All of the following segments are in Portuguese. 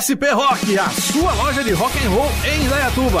SP Rock, a sua loja de rock and roll em Indaiatuba.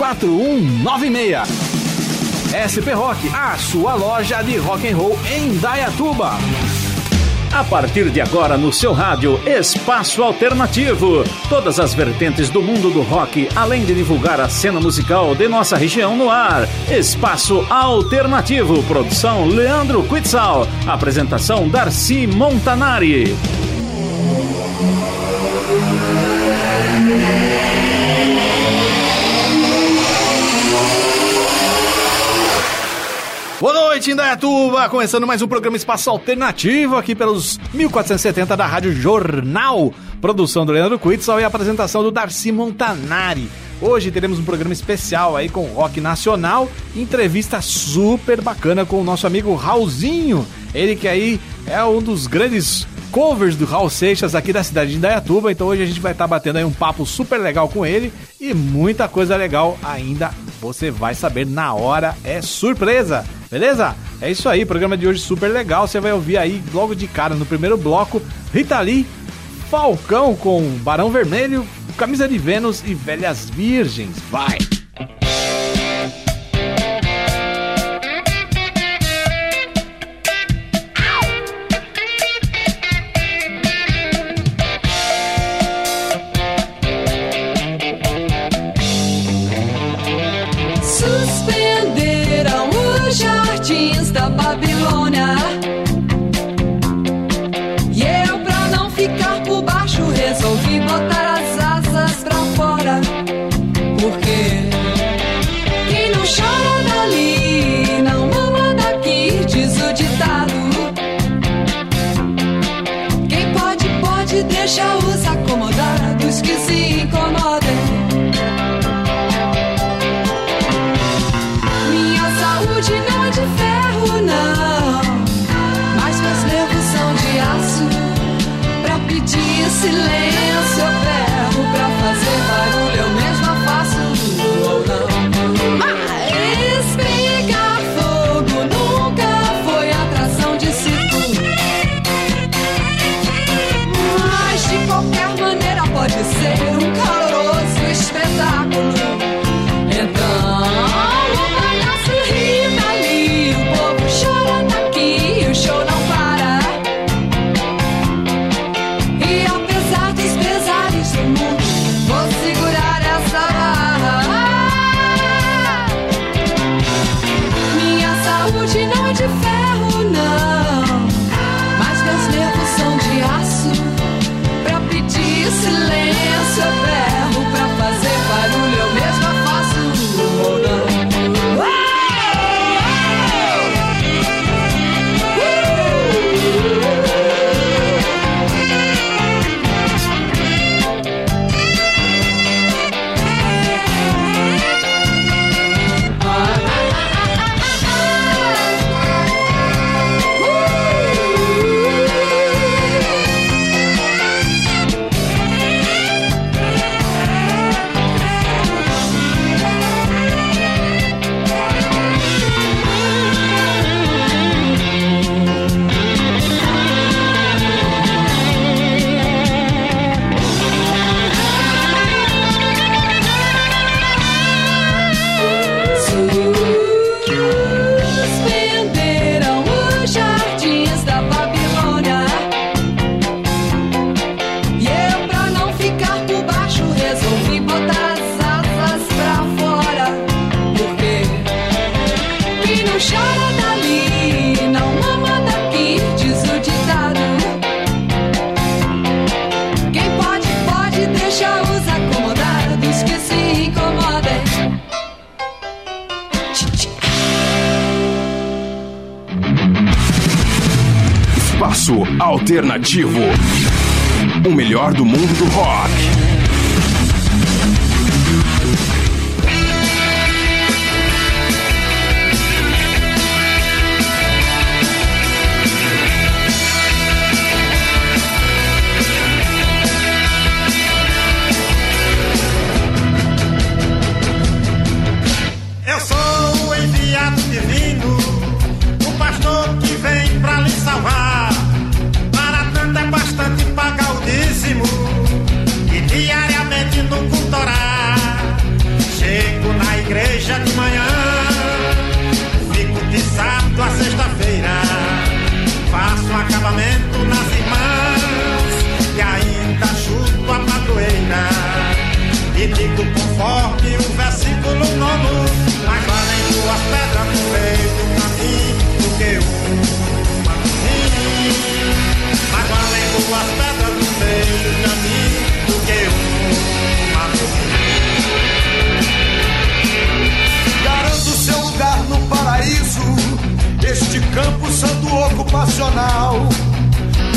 4196. SP Rock, a sua loja de rock and roll em Dayatuba. A partir de agora no seu rádio Espaço Alternativo, todas as vertentes do mundo do rock, além de divulgar a cena musical de nossa região no ar. Espaço Alternativo, produção Leandro Quitzal, apresentação Darcy Montanari. Boa noite, Indaiatuba! Começando mais um programa Espaço Alternativo aqui pelos 1470 da Rádio Jornal. Produção do Leandro Quitzal e apresentação do Darcy Montanari. Hoje teremos um programa especial aí com rock nacional, entrevista super bacana com o nosso amigo Raulzinho. Ele que aí é um dos grandes covers do Raul Seixas aqui da cidade de Indaiatuba. Então hoje a gente vai estar tá batendo aí um papo super legal com ele e muita coisa legal ainda você vai saber na hora, é surpresa, beleza? É isso aí, programa de hoje super legal. Você vai ouvir aí logo de cara no primeiro bloco Rita Lee, Falcão com Barão Vermelho, Camisa de Vênus e Velhas Virgens. Vai!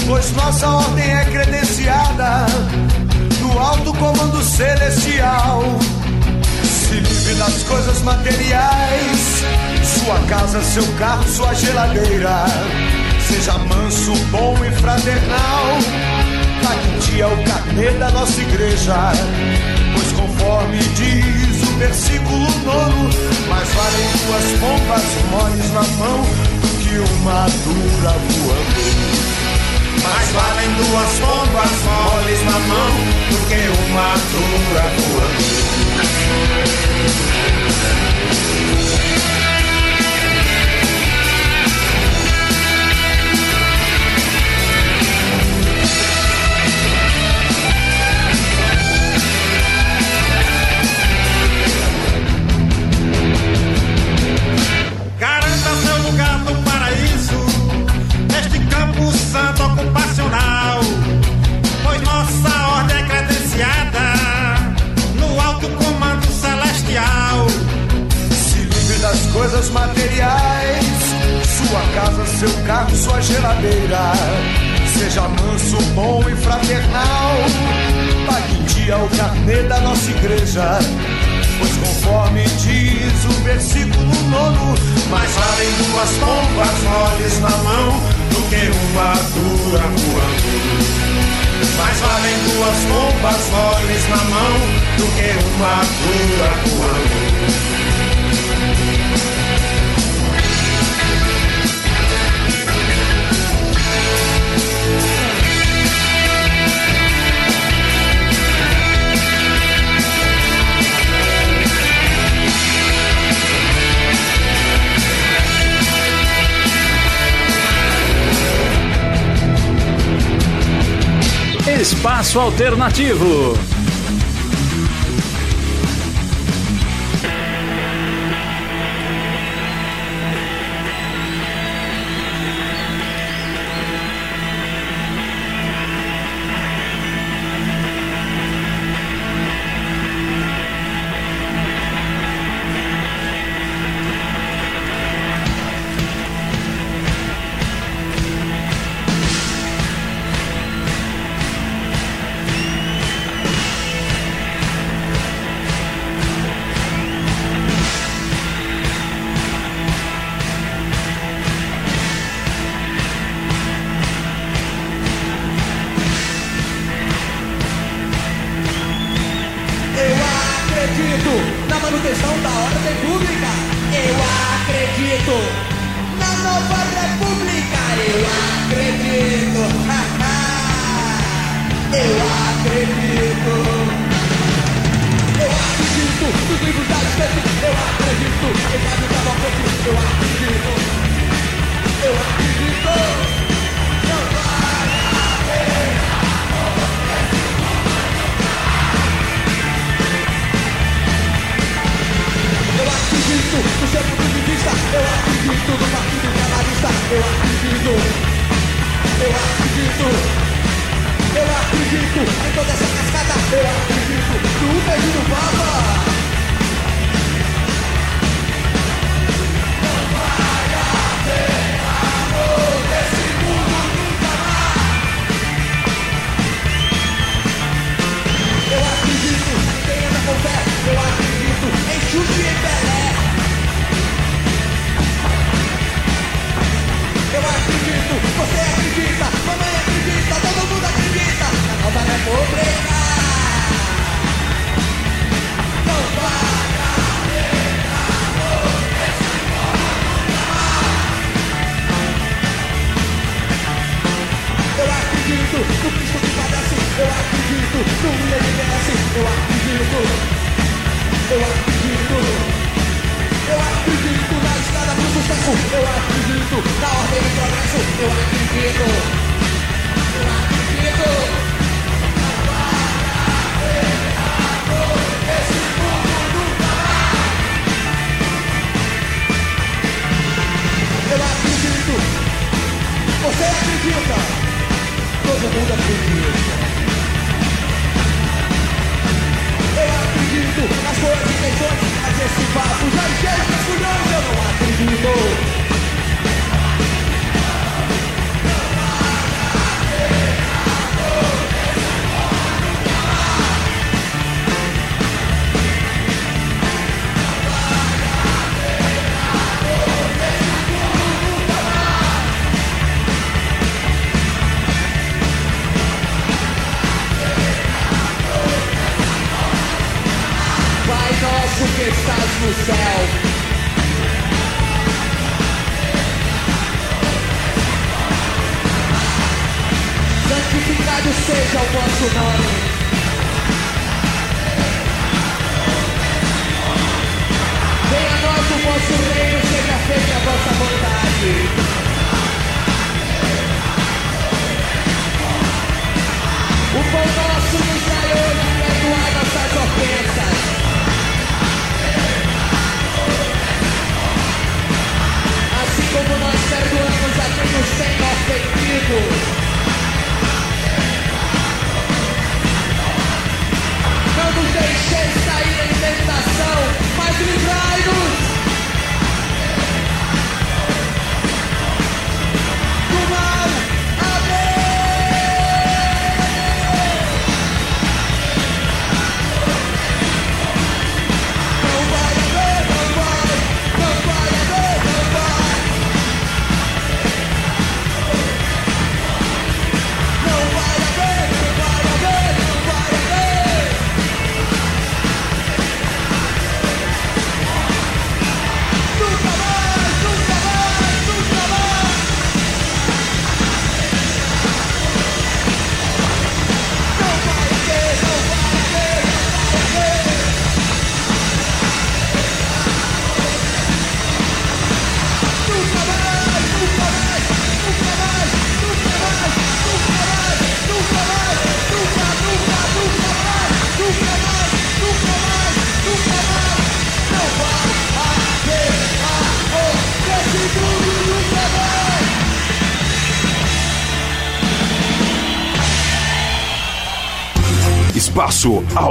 Pois nossa ordem é credenciada no alto comando celestial. Se livre das coisas materiais, sua casa, seu carro, sua geladeira. Seja manso, bom e fraternal. Pague um dia o carnê da nossa igreja. Pois conforme diz o versículo nono, mais valem duas pompas moles na mão uma dura voando. Mais valem duas pombas moles na mão do que uma dura voando. Coisas materiais. Sua casa, seu carro, sua geladeira. Seja manso, bom e fraternal. Pague em dia o carnê da nossa igreja. Pois conforme diz o versículo nono, mais valem duas pombas moles na mão do que uma dura voando. Mais valem duas pombas moles na mão do que uma dura voando. Espaço Alternativo.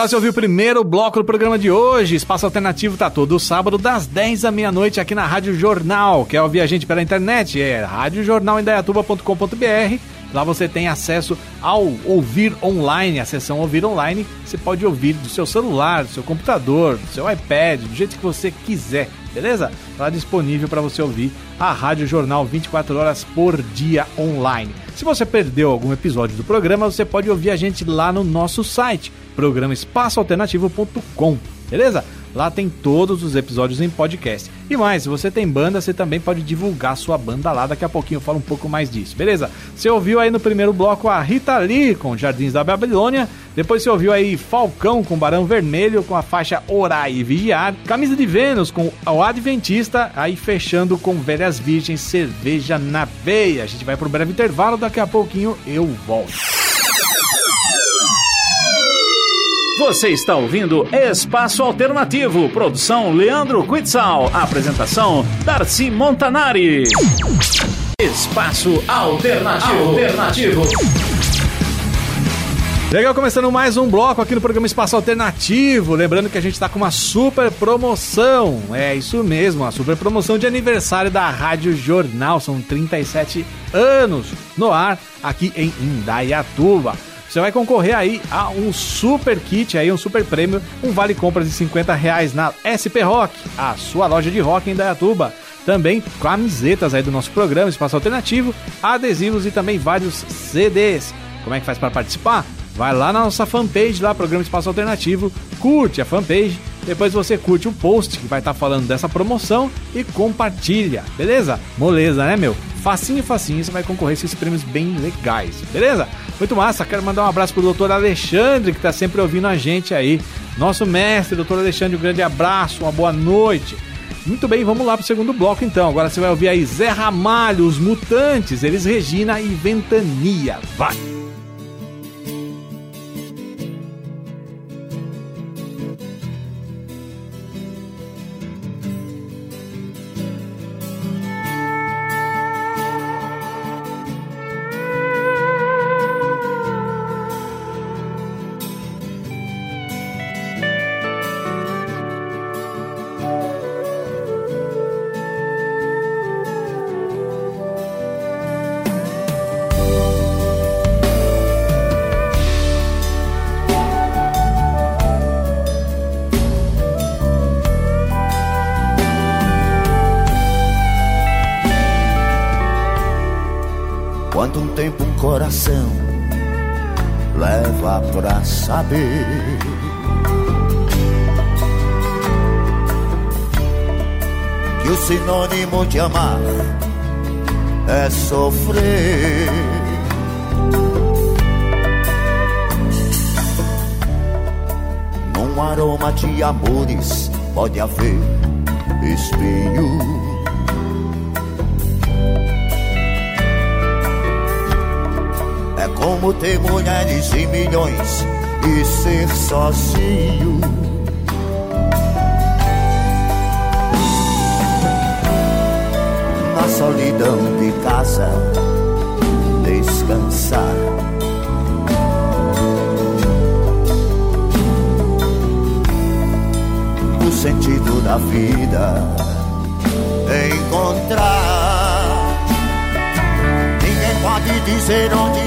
Legal, você ouviu o primeiro bloco do programa de hoje. Espaço Alternativo tá todo sábado, das 10 à meia-noite, aqui na Rádio Jornal. Quer ouvir a gente pela internet? É radiojornalindaiatuba.com.br. Lá você tem acesso ao Ouvir Online, a seção Ouvir Online. Você pode ouvir do seu celular, do seu computador, do seu iPad, do jeito que você quiser, beleza? Tá lá disponível para você ouvir a Rádio Jornal 24 horas por dia online. Se você perdeu algum episódio do programa, você pode ouvir a gente lá no nosso site, programa espaçoalternativo.com, beleza? Lá tem todos os episódios em podcast. E mais, se você tem banda, você também pode divulgar sua banda lá. Daqui a pouquinho eu falo um pouco mais disso, beleza? Você ouviu aí no primeiro bloco a Rita Lee com Jardins da Babilônia. Depois você ouviu aí Falcão com Barão Vermelho com a faixa Orar e Vigiar. Camisa de Vênus com o Adventista. Aí fechando com Velhas Virgens, Cerveja na Veia. A gente vai pro breve intervalo. Daqui a pouquinho eu volto. Você está ouvindo Espaço Alternativo, produção Leandro Quitzal, apresentação Darcy Montanari. Espaço Alternativo. Alternativo. Legal, começando mais um bloco aqui no programa Espaço Alternativo. Lembrando que a gente está com uma super promoção. É isso mesmo, uma super promoção de aniversário da Rádio Jornal. São 37 anos no ar aqui em Indaiatuba. Você vai concorrer aí a um super kit, aí um super prêmio, um vale compras de 50 reais na SP Rock, a sua loja de rock em Dayatuba. Também camisetas aí do nosso programa Espaço Alternativo, adesivos e também vários CDs. Como é que faz para participar? Vai lá na nossa fanpage, lá, Programa Espaço Alternativo, curte a fanpage, depois você curte o post que vai estar falando dessa promoção e compartilha, beleza? Moleza, né, meu? Facinho, facinho, você vai concorrer a esses prêmios bem legais, beleza? Muito massa, quero mandar um abraço pro doutor Alexandre, que tá sempre ouvindo a gente aí. Nosso mestre, doutor Alexandre, um grande abraço, uma boa noite. Muito bem, vamos lá pro segundo bloco então. Agora você vai ouvir aí Zé Ramalho, Os Mutantes, Eles Regina e Ventania. Vai! Saber que o sinônimo de amar é sofrer. Num aroma de amores pode haver espinho. É como ter mulheres e milhões e ser sozinho. Na solidão de casa, descansar. O sentido da vida encontrar. Ninguém pode dizer onde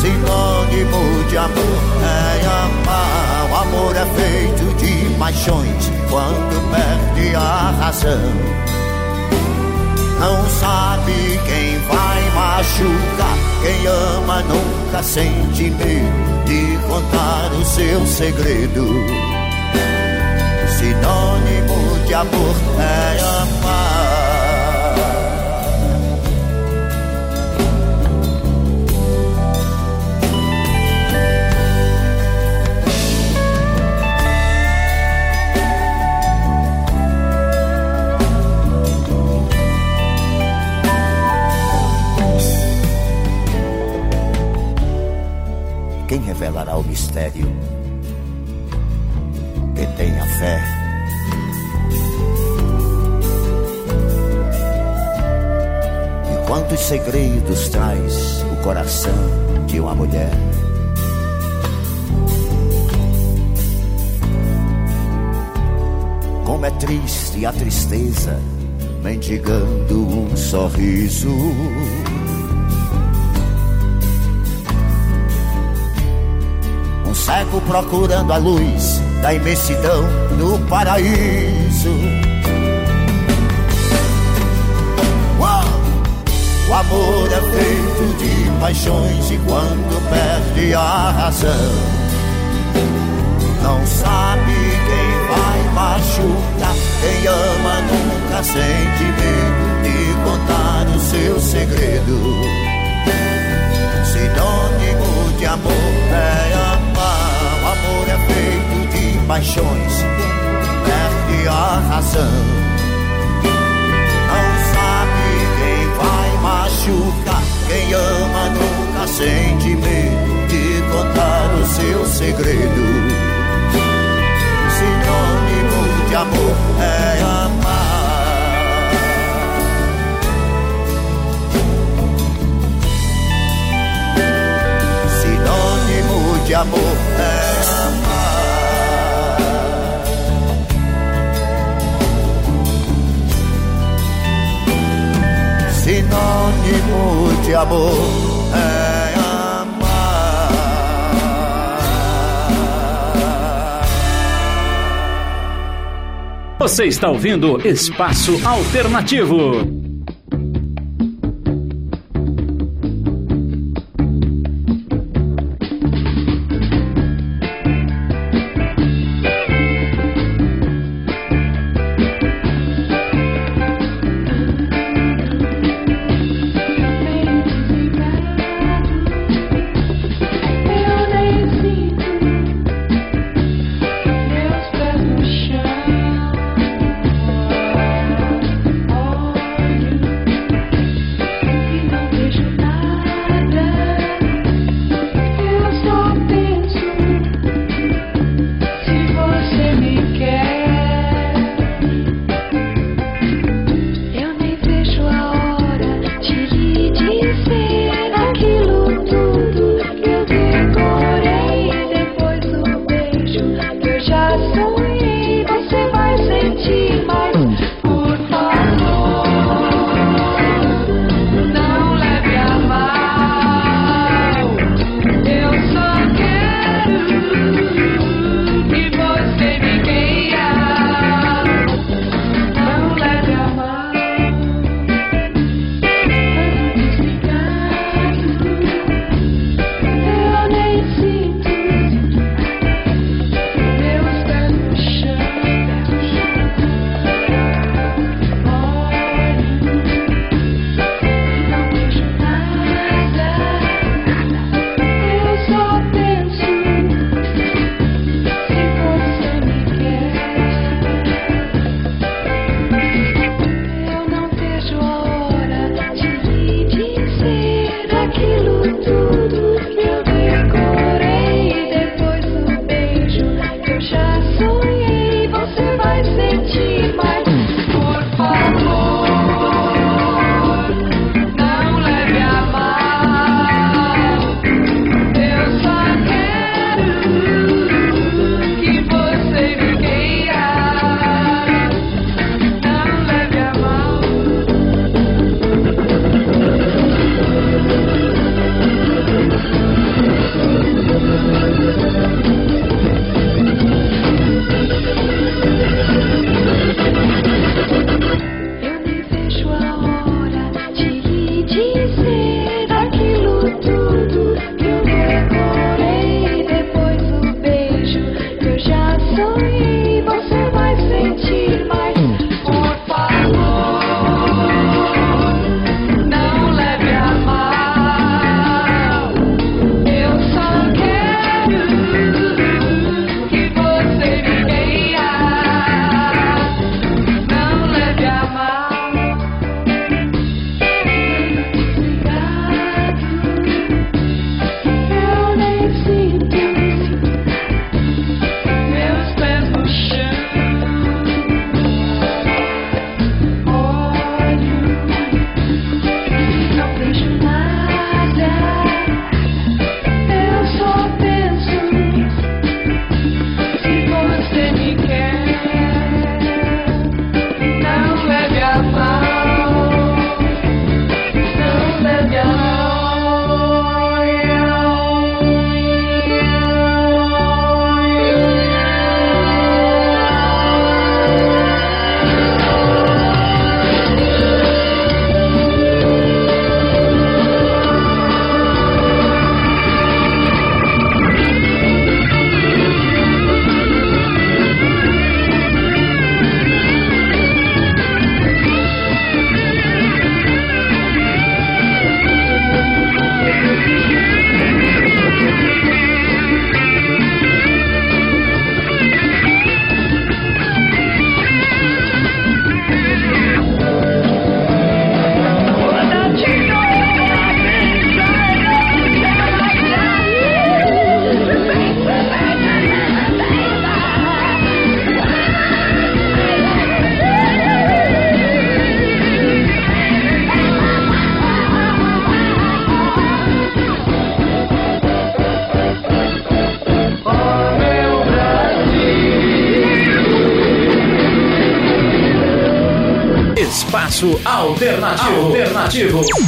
Sinônimo de amor é amar. O amor é feito de paixões quando perde a razão não sabe quem vai machucar. Quem ama nunca sente medo de contar o seu segredo. Sinônimo de amor é amar. Revelará o mistério? Quem tem a fé. E quantos segredos traz o coração de uma mulher? Como é triste a tristeza, mendigando um sorriso. Cego procurando a luz da imensidão no paraíso. O amor é feito de paixões e quando perde a razão, não sabe quem vai machucar. Quem ama nunca sente medo de contar o seu segredo. Sinônimo de amor é amor é feito de paixões, perde a razão. Não sabe quem vai machucar. Quem ama nunca sente medo de contar o seu segredo. Sinônimo de amor é amar. De amor é Sinônimo de amor é amar. Você está ouvindo Espaço Alternativo. Alternativo. Alternativo.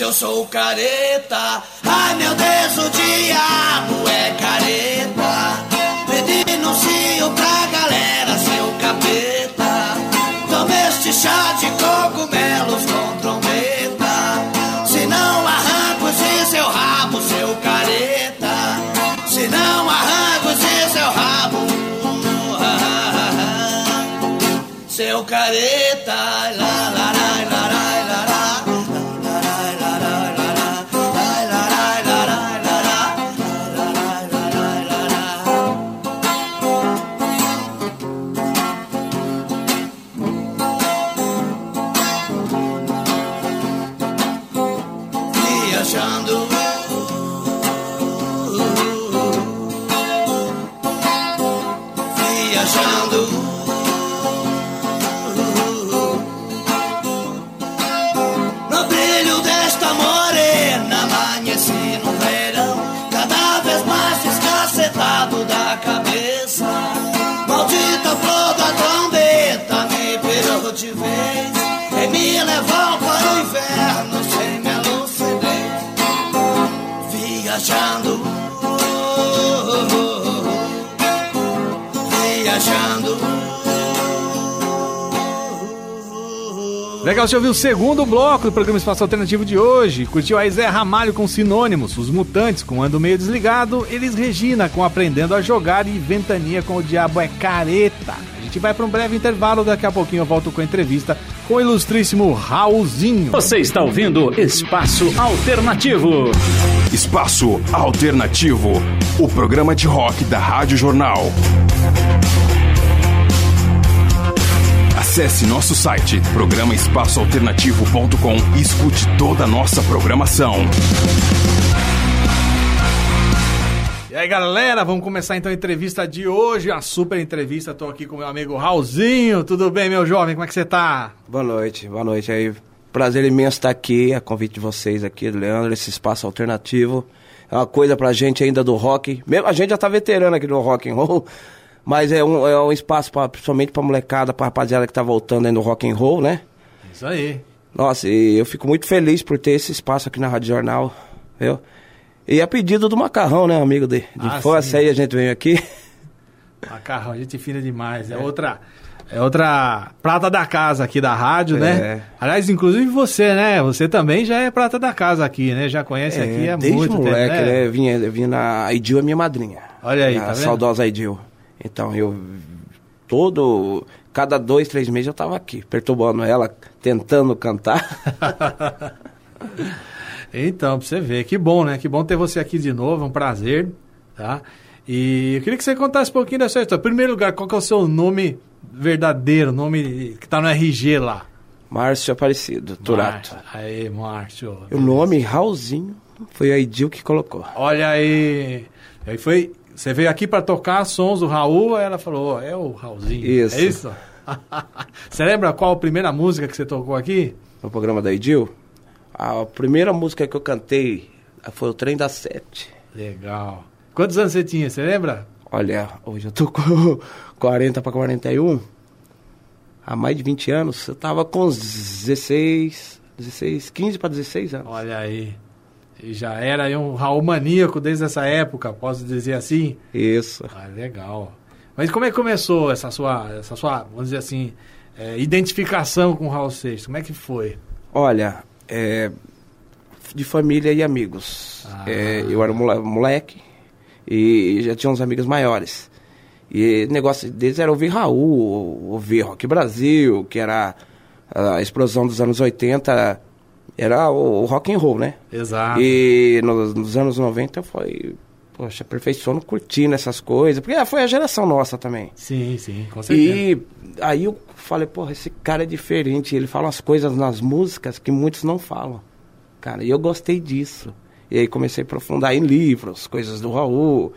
Eu sou careta. Ai meu Deus, o diabo é careta. Denuncio pra galera, seu capeta. Tome este chá de cogumelos com trombeta. Se não arranco esse seu rabo, seu careta. Se não arranco esse seu rabo. Seu careta, lá, Legal, você ouviu o segundo bloco do programa Espaço Alternativo de hoje. Curtiu aí Zé Ramalho com Sinônimos, Os Mutantes com Ando Meio Desligado, Elis Regina com Aprendendo a Jogar e Ventania com O Diabo é Careta. A gente vai para um breve intervalo, daqui a pouquinho eu volto com a entrevista com o ilustríssimo Raulzinho. Você está ouvindo Espaço Alternativo. Espaço Alternativo, o programa de rock da Rádio Jornal. Acesse nosso site programaespaçoalternativo.com e escute toda a nossa programação. E aí galera, vamos começar então a entrevista de hoje, a super entrevista. Tô aqui com meu amigo Raulzinho. Tudo bem, meu jovem? Como é que você tá? Boa noite, boa noite aí. Prazer imenso estar aqui, a convite de vocês aqui, do Leandro, esse espaço alternativo. É uma coisa pra gente ainda do rock. Mesmo, a gente já tá veterano aqui no rock and roll, mas é um, é um espaço pra, principalmente pra molecada, pra rapaziada que tá voltando aí no rock and roll, né? Isso aí. Nossa, e eu fico muito feliz por ter esse espaço aqui na Rádio Jornal, viu? E a pedido do Macarrão, né, amigo de, de Ah, sim. aí, a gente veio aqui. Macarrão, gente fina demais. É, outra. É outra prata da casa aqui da rádio, né? É. Aliás, inclusive você, né? Você também já é prata da casa aqui, né? Já conhece aqui há desde muito moleque, tempo, né? Vinha, vinha na a Idil é minha madrinha. Olha aí, a tá vendo? saudosa Idil. Então eu todo cada dois, três meses eu tava aqui, perturbando ela, tentando cantar. Então, pra você ver, que bom, né? Que bom ter você aqui de novo, é um prazer, tá? E eu queria que você contasse um pouquinho da sua história. Em primeiro lugar, qual que é o seu nome verdadeiro, nome que tá no RG lá? Márcio Aparecido, Turato. Márcio. Aí, Márcio. O nome Raulzinho foi a Idil que colocou. Olha aí. Aí foi. Você veio aqui pra tocar sons do Raul, aí ela falou, ó, é o Raulzinho. Isso. É isso? você lembra qual a primeira música que você tocou aqui? No programa da Idil, a primeira música que eu cantei foi o Trem das Sete. Legal. Quantos anos você tinha, você lembra? Olha, hoje eu tô com 40 para 41. Há mais de 20 anos, eu tava com uns 16, 16, 15 para 16 anos. Olha aí. E já era um Raul maníaco desde essa época, posso dizer assim? Isso. Ah, legal. Mas como é que começou essa sua, essa sua vamos dizer assim, é, identificação com o Raul Seixas? Como é que foi? Olha, é, de família e amigos. Ah. É, eu era mole- moleque e já tinha uns amigos maiores. E o negócio deles era ouvir Raul, ouvir Rock Brasil, que era a explosão dos anos 80, era o, o rock and roll, né? Exato. E nos, nos anos 90 foi, poxa, aperfeiçoando, curtindo essas coisas, porque ah, foi a geração nossa também. Sim, sim, com certeza. E aí eu falei, porra, esse cara é diferente, ele fala umas coisas nas músicas que muitos não falam. Cara, e eu gostei disso. E aí comecei a aprofundar em livros, coisas do Raul,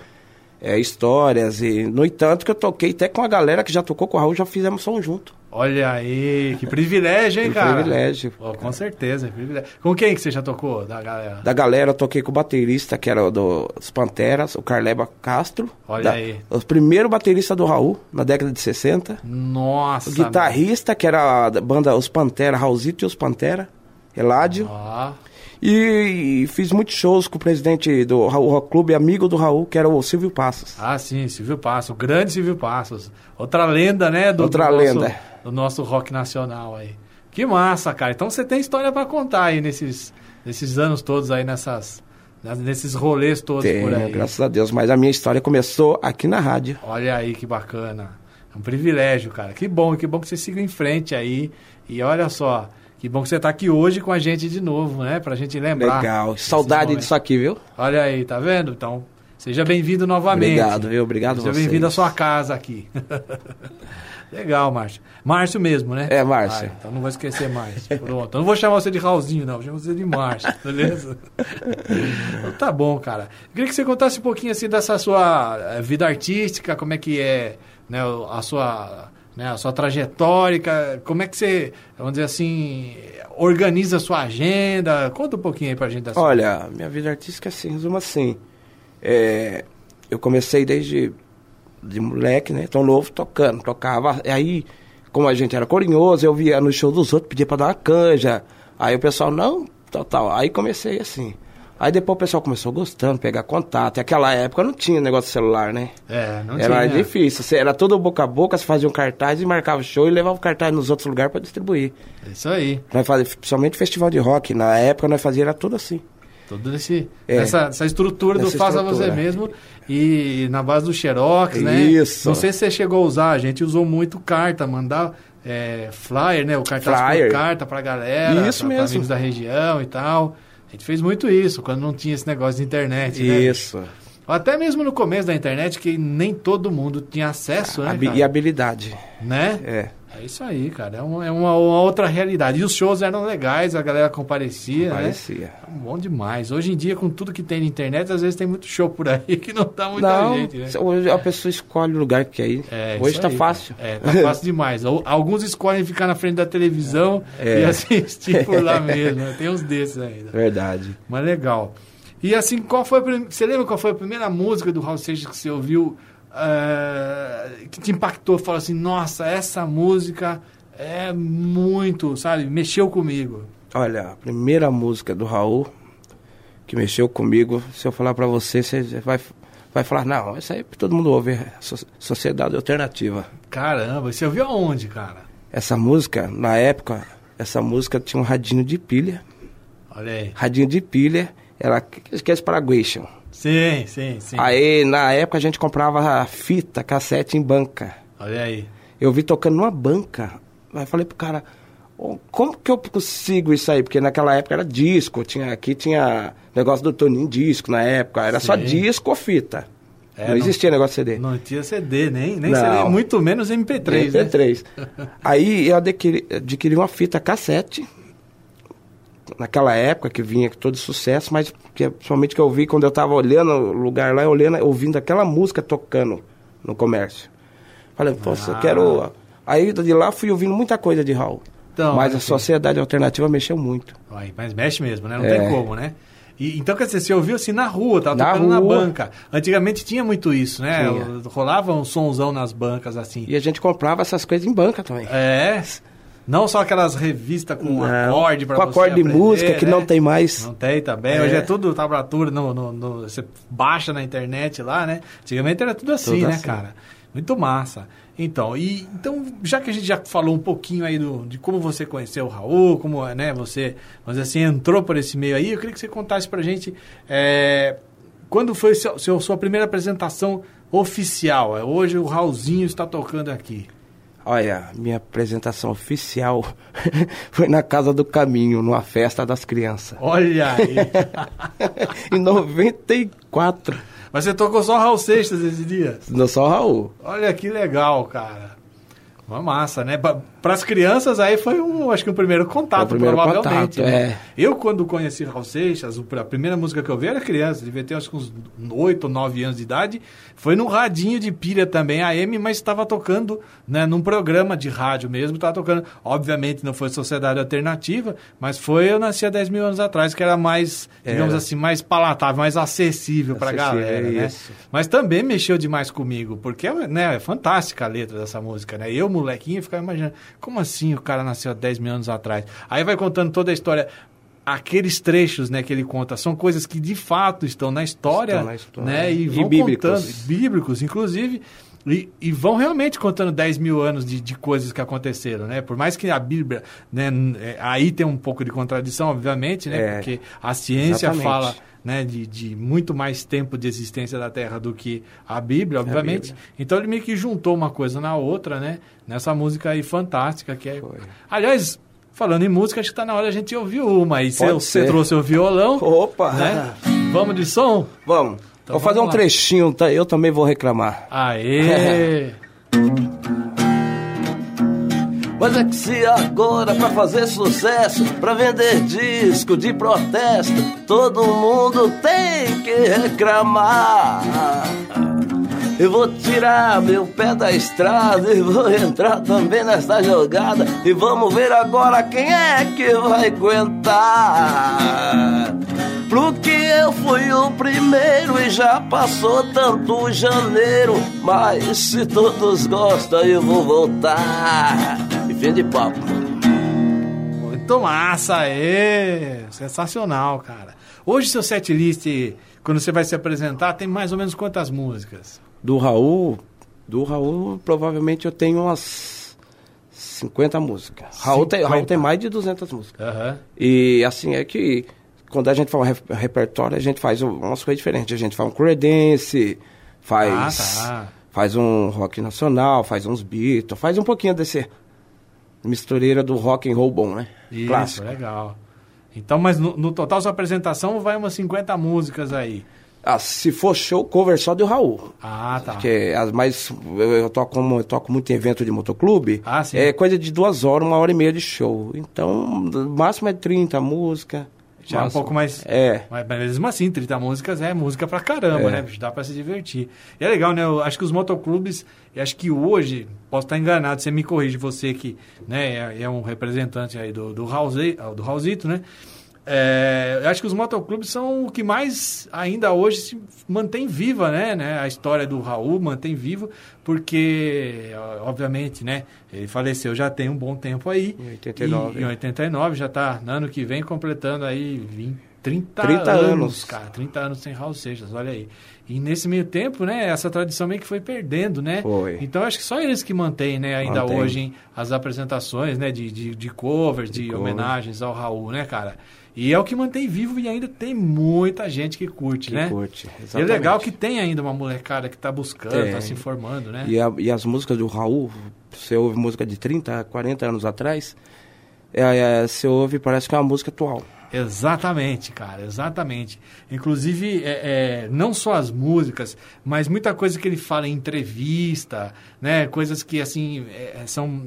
é, histórias, e no entanto que eu toquei até com a galera que já tocou com o Raul, já fizemos som junto. Olha aí, que privilégio, hein, Que cara? privilégio. Com certeza, privilégio. Com quem que você já tocou da galera? Da galera, eu toquei com o baterista, que era o dos Panteras, o Carleba Castro. Olha Da- aí. O primeiro baterista do Raul, na década de 60. Nossa. O guitarrista, que era da banda Os Pantera, Raulzito e os Pantera, Eládio. Ó, E, e fiz muitos shows com o presidente do Raul Rock Clube, amigo do Raul, que era o Silvio Passos. Ah, sim, Silvio Passos, o grande Silvio Passos. Outra lenda, né? Do, Outra do nosso- lenda. do nosso rock nacional aí. Que massa, cara. Então você tem história pra contar aí nesses, nesses anos todos aí, nessas, nesses rolês todos Tenho, por aí. graças a Deus. Mas a minha história começou aqui na rádio. Olha aí que bacana. É um privilégio, cara. Que bom, que bom que você siga em frente aí. E olha só, que bom que você tá aqui hoje com a gente de novo, né? Pra gente lembrar. Legal. Saudade momentos. disso aqui, viu? Olha aí, tá vendo? Então, seja bem-vindo novamente. Obrigado, viu? Obrigado Seja vocês. bem-vindo à sua casa aqui. Legal, Márcio. Márcio mesmo, né? É, Márcio. Ah, então não vou esquecer mais. Pronto. Eu não vou chamar você de Raulzinho, não. Vou chamar você de Márcio, beleza? então, tá bom, cara. Eu queria que você contasse um pouquinho assim dessa sua eh, vida artística, como é que é né, a sua. Né, a sua trajetória, como é que você, vamos dizer assim, organiza a sua agenda? Conta um pouquinho aí pra gente da sua Olha, minha vida artística, assim, resumo assim. É, eu comecei desde de moleque, né? Tão novo, tocando. Tocava. Aí, como a gente era corinhoso, eu via no show dos outros, pedia pra dar uma canja. Aí o pessoal, não, tal, tal. Aí comecei assim. Aí depois o pessoal começou gostando, pegar contato. E aquela época não tinha negócio de celular, né? É, não era tinha. difícil. Você- Era tudo boca a boca, você fazia um cartaz e marcava o show e levava o cartaz nos outros lugares para distribuir. Isso aí. Nós fazíamos, principalmente festival de rock, na época nós fazíamos era tudo assim. Tudo esse, É. essa, essa estrutura do faça você mesmo e na base do Xerox, né? Isso. Não sei se você chegou a usar, a gente usou muito carta, mandar é, flyer, né? O cartaz Flyer. por carta pra galera, Isso pra, pra mesmo. amigos da região e tal. A gente fez muito isso, quando não tinha esse negócio de internet, né? Isso. Ou Até mesmo no começo da internet, que nem todo mundo tinha acesso, né? Cara? e habilidade. Né? É. É isso aí, cara. É, uma, é uma- uma outra realidade. E os shows eram legais, a galera comparecia, né? Parecia. Bom demais. Hoje em dia, com tudo que tem na internet, às vezes tem muito show por aí que não dá muita Não, gente, né? hoje a pessoa escolhe o lugar que quer ir. É, hoje tá aí, fácil. cara. É, tá fácil demais. Al- Alguns escolhem ficar na frente da televisão É. e assistir por lá mesmo. né? Tem uns desses ainda. Verdade. Mas legal. E assim, qual foi a prim... Você lembra qual foi a primeira música do Raul Seixas que você ouviu ah, que te impactou? Falou assim, nossa, essa música é muito, sabe? Mexeu comigo. Olha, a primeira música do Raul que mexeu comigo, se eu falar pra você, você vai, vai falar, não, isso aí todo mundo ouve, é so- Sociedade Alternativa. Caramba, você ouviu aonde, cara? Essa música, na época, essa música tinha um radinho de pilha. Olha aí. Radinho de pilha, era que é esse Paraguation. Sim, sim, sim. Aí, na época, a gente comprava fita, cassete em banca. Olha aí. Eu vi tocando numa banca. Aí falei pro cara, "Ô, como que eu consigo isso aí? Porque naquela época era disco, tinha, aqui tinha negócio do Toninho disco na época, era só Sim. disco ou fita. É, não, não- existia negócio de CD. Não tinha CD, nem, nem Não. CD, muito menos MP3, né? MP3. aí eu adquiri, adquiri uma fita cassete, naquela época que vinha com todo sucesso, mas que, principalmente que eu vi quando eu tava olhando o lugar lá, olhando, ouvindo aquela música tocando no comércio. Falei, poxa, eu Ah. quero. Aí de lá fui ouvindo muita coisa de Raul. Então, mas a sociedade alternativa mexeu muito. Ai, Mas mexe mesmo, né? Não É. tem como, né? E, então, quer dizer, você ouviu assim na rua, tava Na tocando na rua. banca. Antigamente tinha muito isso, né? Tinha. Rolava um sonzão nas bancas, assim. E a gente comprava essas coisas em banca também. É. Não só aquelas revistas com Não, acorde com você acorde de aprender, música que né? não tem mais. Não tem também. É. Hoje é tudo tablatura, no, no- no- você baixa na internet lá, né? Antigamente era tudo assim, Tudo né, assim. cara? Muito massa. Então, e, então, já que a gente já falou um pouquinho aí do, de como você conheceu o Raul, como né, você, dizer assim, entrou por esse meio aí, eu queria que você contasse pra gente é, quando foi seu, seu- sua primeira apresentação oficial. É, Hoje o Raulzinho está tocando aqui. Olha, minha apresentação oficial foi na Casa do Caminho, numa festa das crianças. Olha aí. em 94. Mas você tocou só Raul Seixas esse dia? Não só Raul. Olha que legal, cara. Uma massa, né? Para as crianças aí foi um, acho que um primeiro contato, Foi o primeiro provavelmente. contato, né? é. Eu quando conheci Raul Seixas, a primeira música que eu vi era criança, devia ter acho que uns 8 ou 9 anos de idade. Foi num radinho de pilha também, AM, mas estava tocando, né, num programa de rádio mesmo, estava tocando. Obviamente não foi Sociedade Alternativa, mas foi Eu Nasci há 10 mil anos atrás, que era mais, digamos Era. assim, mais palatável, mais acessível para Acessível, galera, né? isso. Mas também mexeu demais comigo, porque né, é fantástica a letra dessa música, né? Eu, molequinho, ficava imaginando, como assim o cara nasceu há 10 mil anos atrás? Aí vai contando toda a história. aqueles trechos, né, que ele conta, são coisas que de fato estão na história, Estão na história. né, e E vão bíblicos. contando, bíblicos, inclusive, e, e vão realmente contando 10 mil anos de, de coisas que aconteceram, né? Por mais que a Bíblia, né, é, aí tem um pouco de contradição, obviamente, né? É, porque a ciência exatamente. fala né, de, de muito mais tempo de existência da Terra do que a Bíblia, obviamente. Bíblia. Então ele meio que juntou uma coisa na outra, né? Nessa música aí fantástica que é. Foi. Aliás, falando em música, acho que tá na hora a gente ouvir uma. aí você, trouxe o violão. Opa! Né? Vamos de som? Vamos. Então vou fazer vamos um lá. trechinho, tá? eu também vou reclamar. Aê! Mas é que se agora pra fazer sucesso, pra vender disco de protesto, todo mundo tem que reclamar. Eu vou tirar meu pé da estrada e vou entrar também nessa jogada. E vamos ver agora quem é que vai aguentar. Porque eu fui o primeiro e já passou tanto janeiro. Mas se todos gostam, eu vou voltar. E fim de papo. Muito massa, aê! Sensacional, cara. Hoje seu setlist, quando você vai se apresentar, tem mais ou menos quantas músicas? Do Raul, do Raul, provavelmente eu tenho umas 50 músicas. Raul tem, 50. Raul tem mais de 200 músicas. Aham. E assim, é que quando a gente fala rep- repertório, a gente faz um- umas coisas diferentes. A gente faz um credense, faz, Ah, tá. faz um rock nacional, faz uns Beatles, faz um pouquinho desse mistureira do rock and roll bom, né? Isso, Clássico. legal. Então, mas no, no total sua apresentação vai umas 50 músicas aí. Ah, se for show, cover só do Raul. Ah, tá. Que as mais eu, eu toco eu toco muito em evento de motoclube. Ah, sim. É coisa de duas horas, uma hora e meia de show. Então, o máximo é 30 músicas. Já é um pouco mais. É. Mas mesmo assim, 30 músicas é música pra caramba, É. né? bicho? Dá pra se divertir. E é legal, né? Eu acho que os motoclubes, acho que hoje, posso estar enganado, você me corrige, você que né, é, é um representante aí do, do, Raulze- ah, do Raulzito, né? É, eu acho que os motoclubes são o que mais ainda hoje se mantém viva, né, né? A história do Raul mantém vivo, porque, obviamente, né? Ele faleceu já tem um bom tempo aí. Em 89, E, em é. 89 já tá no ano que vem completando aí 20, 30, 30 anos, anos. cara. 30 anos sem Raul Seixas, olha aí. E nesse meio tempo, né, essa tradição meio que foi perdendo, né? Foi. Então acho que só eles que mantêm, né, ainda Mantém. hoje hein, as apresentações, né, de, de, de covers, de, cover. homenagens ao Raul, né, cara? E é o que mantém vivo e ainda tem muita gente que curte, Que né? curte, E é exatamente. legal que tem ainda uma molecada que tá buscando, Tem. tá se informando, né? E, a- e as músicas do Raul, você ouve música de 30, 40 anos atrás, é, é, você ouve parece que é uma música atual. Exatamente, cara, exatamente. Inclusive, é, é, não só as músicas, mas muita coisa que ele fala em entrevista, né? Coisas que, assim, é, são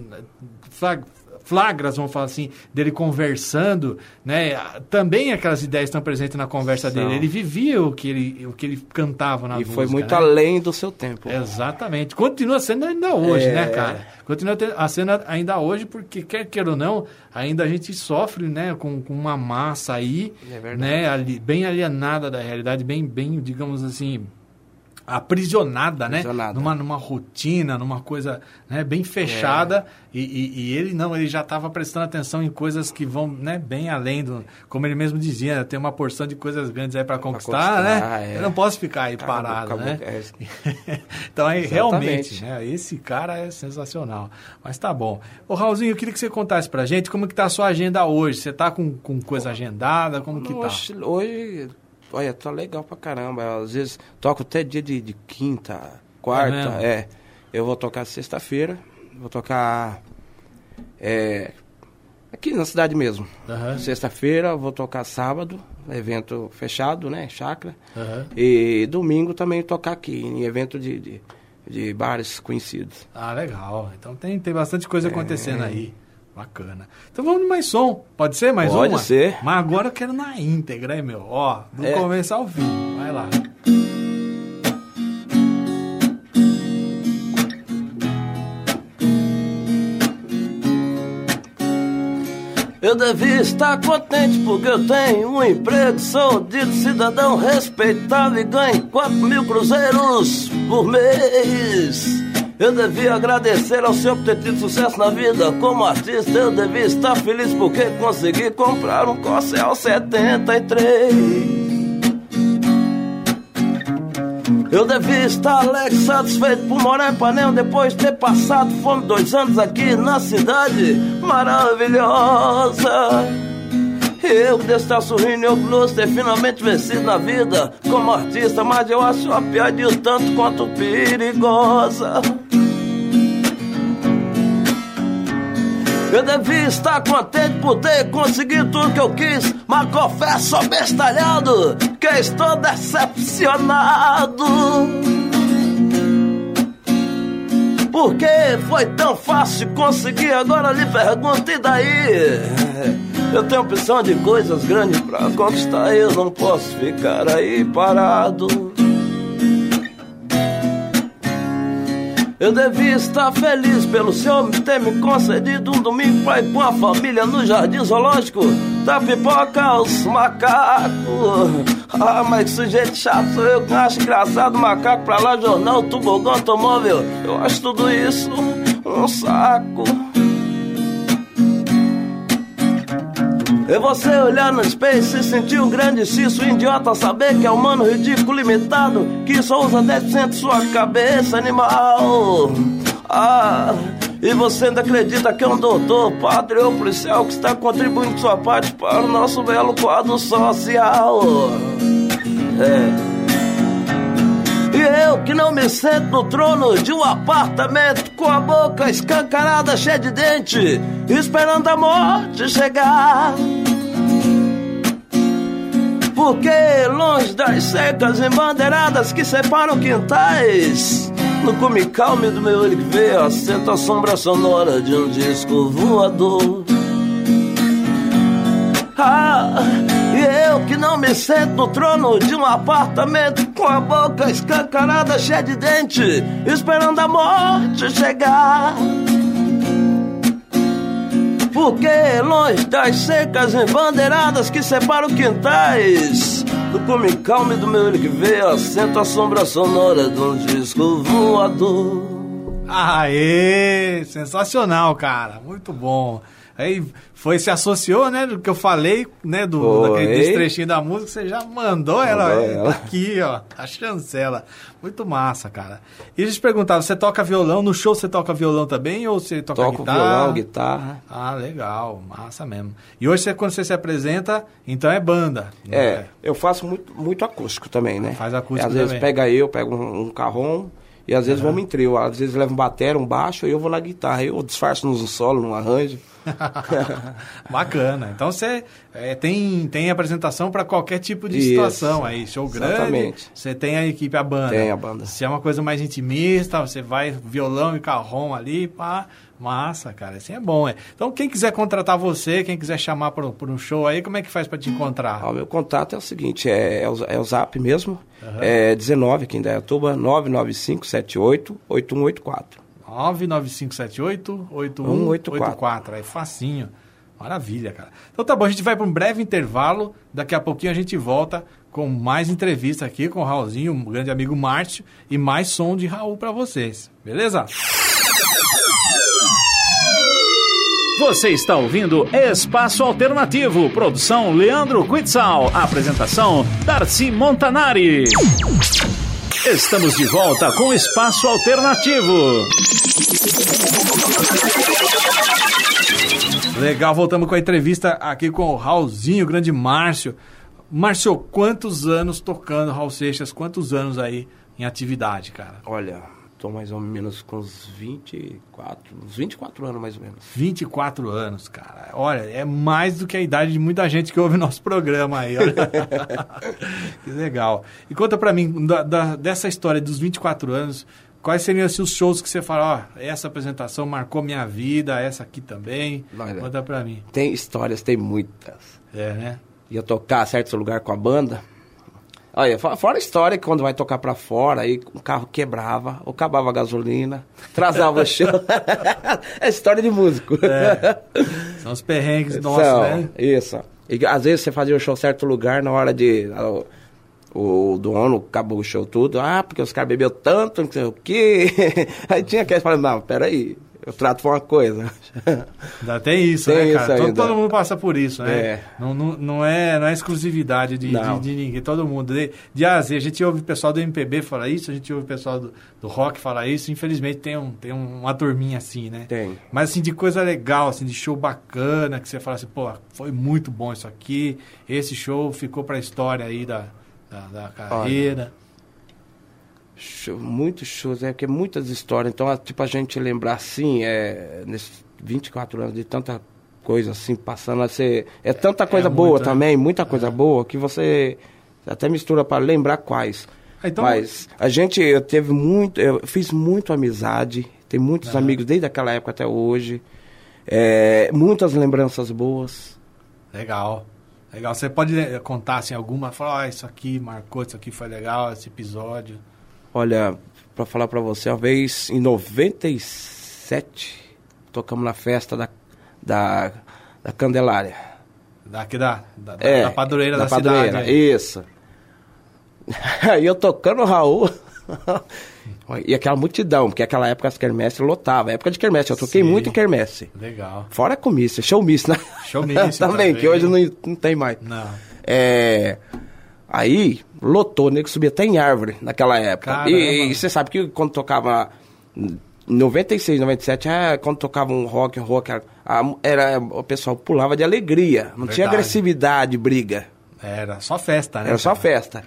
flag- flagras, vamos falar assim, dele conversando, né? Também aquelas ideias estão presentes na conversa São. dele. Ele vivia o que ele, o que ele cantava na e música, foi muito né? além do seu tempo. Exatamente. Continua sendo ainda hoje, É. né, cara? Continua a cena ainda hoje, porque quer queira ou não, ainda a gente sofre, né, com, com uma massa aí, É né, ali, bem alienada da realidade, bem, bem, digamos assim, aprisionada, né? Aprisionada. Numa, numa rotina, numa coisa né, bem fechada. É. E, e- e ele não, ele já estava prestando atenção em coisas que vão né, bem além do. Como ele mesmo dizia, tem uma porção de coisas grandes aí para conquistar, conquistar, né? é. Eu não posso ficar aí Acabou, parado, acabou, né? é. então, aí, realmente, né, esse cara é sensacional. Mas tá bom. Ô, Raulzinho, eu queria que você contasse pra gente como que tá a sua agenda hoje. Você tá com, com coisa agendada? Como que tá? Hoje, hoje, olha, tá legal pra caramba. Às vezes toco até dia de, de quinta, quarta, É é. Eu vou tocar sexta-feira, vou tocar é, aqui na cidade mesmo. Aham. Sexta-feira vou tocar sábado, evento fechado, né, chácara. Aham. E domingo também tocar aqui, em evento de, de, de bares conhecidos. Ah, legal. Então tem, tem bastante coisa acontecendo É. aí. Bacana. Então vamos de mais som. Pode ser mais Pode uma? ser. Mas agora eu quero na íntegra, hein, meu? Ó, do É. começo ao fim. Vai lá. Eu devia estar contente porque eu tenho um emprego, sou dito cidadão respeitável e ganho 4 mil cruzeiros por mês. Eu devia agradecer ao senhor por ter tido sucesso na vida como artista. Eu devia estar feliz porque consegui comprar um Corsel 73. Eu devia estar alegre, satisfeito por morar em Panel depois de ter passado fome dois anos aqui na cidade maravilhosa. Eu devo estar sorrindo e orgulhoso ter finalmente vencido na vida como artista, mas eu acho a piada um tanto quanto perigosa. Eu devia estar contente por ter conseguido tudo que eu quis, mas confesso bestalhado que estou decepcionado. Por que foi tão fácil conseguir? Agora lhe pergunto, e daí? Eu tenho opção de coisas grandes pra conquistar, eu não posso ficar aí parado. Eu devia estar feliz pelo senhor ter me concedido um domingo pra ir com a família no jardim zoológico da pipoca aos macacos. Ah, mas que sujeito chato sou eu que acho engraçado macaco pra lá, jornal, tubogão, automóvel. Eu acho tudo isso um saco. É você olhar no space e sentir um grande cisso idiota saber que é humano ridículo limitado que só usa 10% de sua cabeça animal. Ah, e você ainda acredita que é um doutor, padre ou policial que está contribuindo sua parte para o nosso belo quadro social. É. Eu que não me sento no trono de um apartamento com a boca escancarada, cheia de dente, esperando a morte chegar. Porque longe das secas embandeiradas que separam quintais, no cume calme do meu vê, assenta a sombra sonora de um disco voador. Ah, e eu que não me sento no trono de um apartamento com a boca escancarada, cheia de dente, esperando a morte chegar. Porque longe das secas embandeiradas que separam quintais, do cume calme do meu olho que vê, assento a sombra sonora de um disco voador. Aê! Sensacional, cara. Muito bom. Aí foi, se associou, né, do que eu falei, né, do, daquele desse trechinho da música, você já mandou ela, Mandou é, ela. aqui, ó, a chancela. Muito massa, cara. E eles perguntavam, você toca violão, no show você toca violão também, ou você toca Toco guitarra? violão, guitarra. Ah, legal, massa mesmo. E hoje, você, quando você se apresenta, então é banda. não É, eu faço muito, muito acústico também, né? Faz acústico Às vezes também. pega eu, pego um, um carrom, e às vezes vamos em trio. Às vezes leva um batera, um baixo, e eu vou na guitarra. Eu disfarço num solo, num arranjo. Bacana. Então você é, tem, tem apresentação para qualquer tipo de Isso. situação aí. Show grande. Exatamente. Você tem a equipe, a banda. Tem a banda. Se é uma coisa mais intimista, você vai violão e carrom ali, pá. Massa, cara. Assim é bom, é. Então, quem quiser contratar você, quem quiser chamar por, um- show aí, como é que faz para te encontrar? Ó, meu contato é o seguinte, é, é, o, é o zap mesmo, é 19 aqui em Dayatuba, 995788184. 99578-8184. É facinho. Maravilha, cara. Então tá bom, a gente vai para um breve intervalo. Daqui a pouquinho a gente volta com mais entrevista aqui com o Raulzinho, um grande amigo Márcio, e mais som de Raul para vocês. Beleza? Você está ouvindo Espaço Alternativo, produção Leandro Quitzal, apresentação Darcy Montanari. Estamos de volta com Espaço Alternativo. Legal, voltamos com a entrevista aqui com o Raulzinho, o grande Márcio. Márcio, quantos anos tocando Raul Seixas? Quantos anos aí em atividade, cara? Olha, tô mais ou menos com uns 24, uns 24 anos mais ou menos. 24 anos, cara. Olha, é mais do que a idade de muita gente que ouve nosso programa aí. Que legal. E conta pra mim, da- da- dessa história dos 24 anos, quais seriam assim, os shows que você fala, ó, essa apresentação marcou minha vida, essa aqui também. Olha. Conta pra mim. Tem histórias, tem muitas. É, né? Ia tocar certo lugar com a banda. Olha, fo- fora a história que quando vai tocar pra fora, aí o carro quebrava, ou acabava a gasolina, atrasava o show. é história de músico. São os perrengues nossos, São, né? Isso. E às vezes você fazia o show em certo lugar, na hora de. ah, o- O dono acabou o show tudo. Ah, porque os caras bebeu tanto, não sei o quê. Aí tinha aqueles falando, não, peraí, eu trato por uma coisa. Ainda tem isso, Tem né, isso cara? Todo, ainda. todo mundo passa por isso, né? É. Não, não, não, é, não é exclusividade de, de, de ninguém. Todo mundo. De, de A a Z. A gente ouve o pessoal do MPB falar isso, a gente ouve o pessoal do, do rock falar isso. Infelizmente tem, um, tem um- uma turminha assim, né? Tem. Mas assim, de coisa legal, assim, de show bacana, que você fala assim, pô, foi muito bom isso aqui. Esse show ficou pra história aí da, da, da carreira. Show, muitos shows, é porque muitas histórias. Então, a- tipo, a gente lembrar assim, é, nesses 24 anos de tanta coisa assim, passando a ser. É tanta coisa boa muito, né? também, muita coisa boa, que você até mistura para lembrar quais. Ah, então- Mas a gente, eu teve muito, eu fiz muito amizade, tem muitos amigos desde aquela época até hoje. É, muitas lembranças boas. Legal. Legal. Você pode eh, contar assim alguma, falar, isso aqui marcou, isso aqui foi legal, esse episódio. Olha, pra falar pra você, uma vez em 97, tocamos na festa da, da, da Candelária. Daqui da, da, É, da padroeira da, padroeira, cidade. Isso. Aí eu tocando o Raul. e aquela multidão, porque aquela época as quermesses lotavam. Época de quermesse, eu toquei Sim. muito em quermesse. Legal. Fora comício, showmício, né? Showmício também, também. que hoje não, não tem mais. Não. É, aí, lotou, nego subia até em árvore naquela época. Caramba. E, você sabe que quando tocava. Em 96, 97, ah, quando tocava um rock, um rock, era, o pessoal pulava de alegria. Não tinha Verdade. agressividade, briga. Era só festa, né? Era só cara? festa.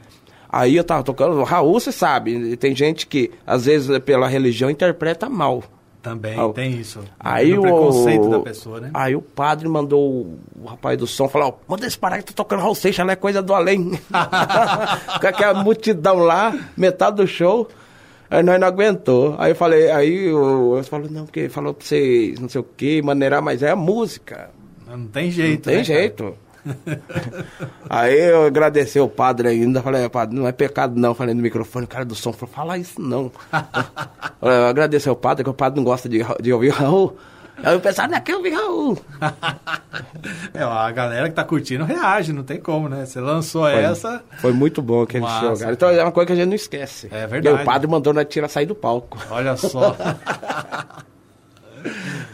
Aí eu tava tocando, Raul, você sabe, tem gente que, às vezes, pela religião, interpreta mal. Também tem isso. Aí o preconceito da pessoa, né? Aí o padre mandou o, rapaz do som falar, manda esse parar que tá tocando Raul Seixas, não é coisa do além. Com aquela multidão lá, metade do show. Aí nós não aguentou. Aí eu falei, aí o eu falou, não, porque falou pra vocês, não sei o que, maneirar, mas é a música. Não tem jeito, Não tem né, cara? Aí eu agradeci o padre ainda, falei, padre, não é pecado não, falei no microfone, o cara do som falou, fala isso não. eu agradeci ao padre, que o padre não gosta de, de ouvir Raul. Aí eu pensava, não, quer ouvir Raul. É, a galera que tá curtindo reage, não tem como, né? Você lançou essa. Foi muito bom aquele Massa. show, cara. Então é uma coisa que a gente não esquece. É verdade. E o padre mandou nós tirar sair do palco. Olha só.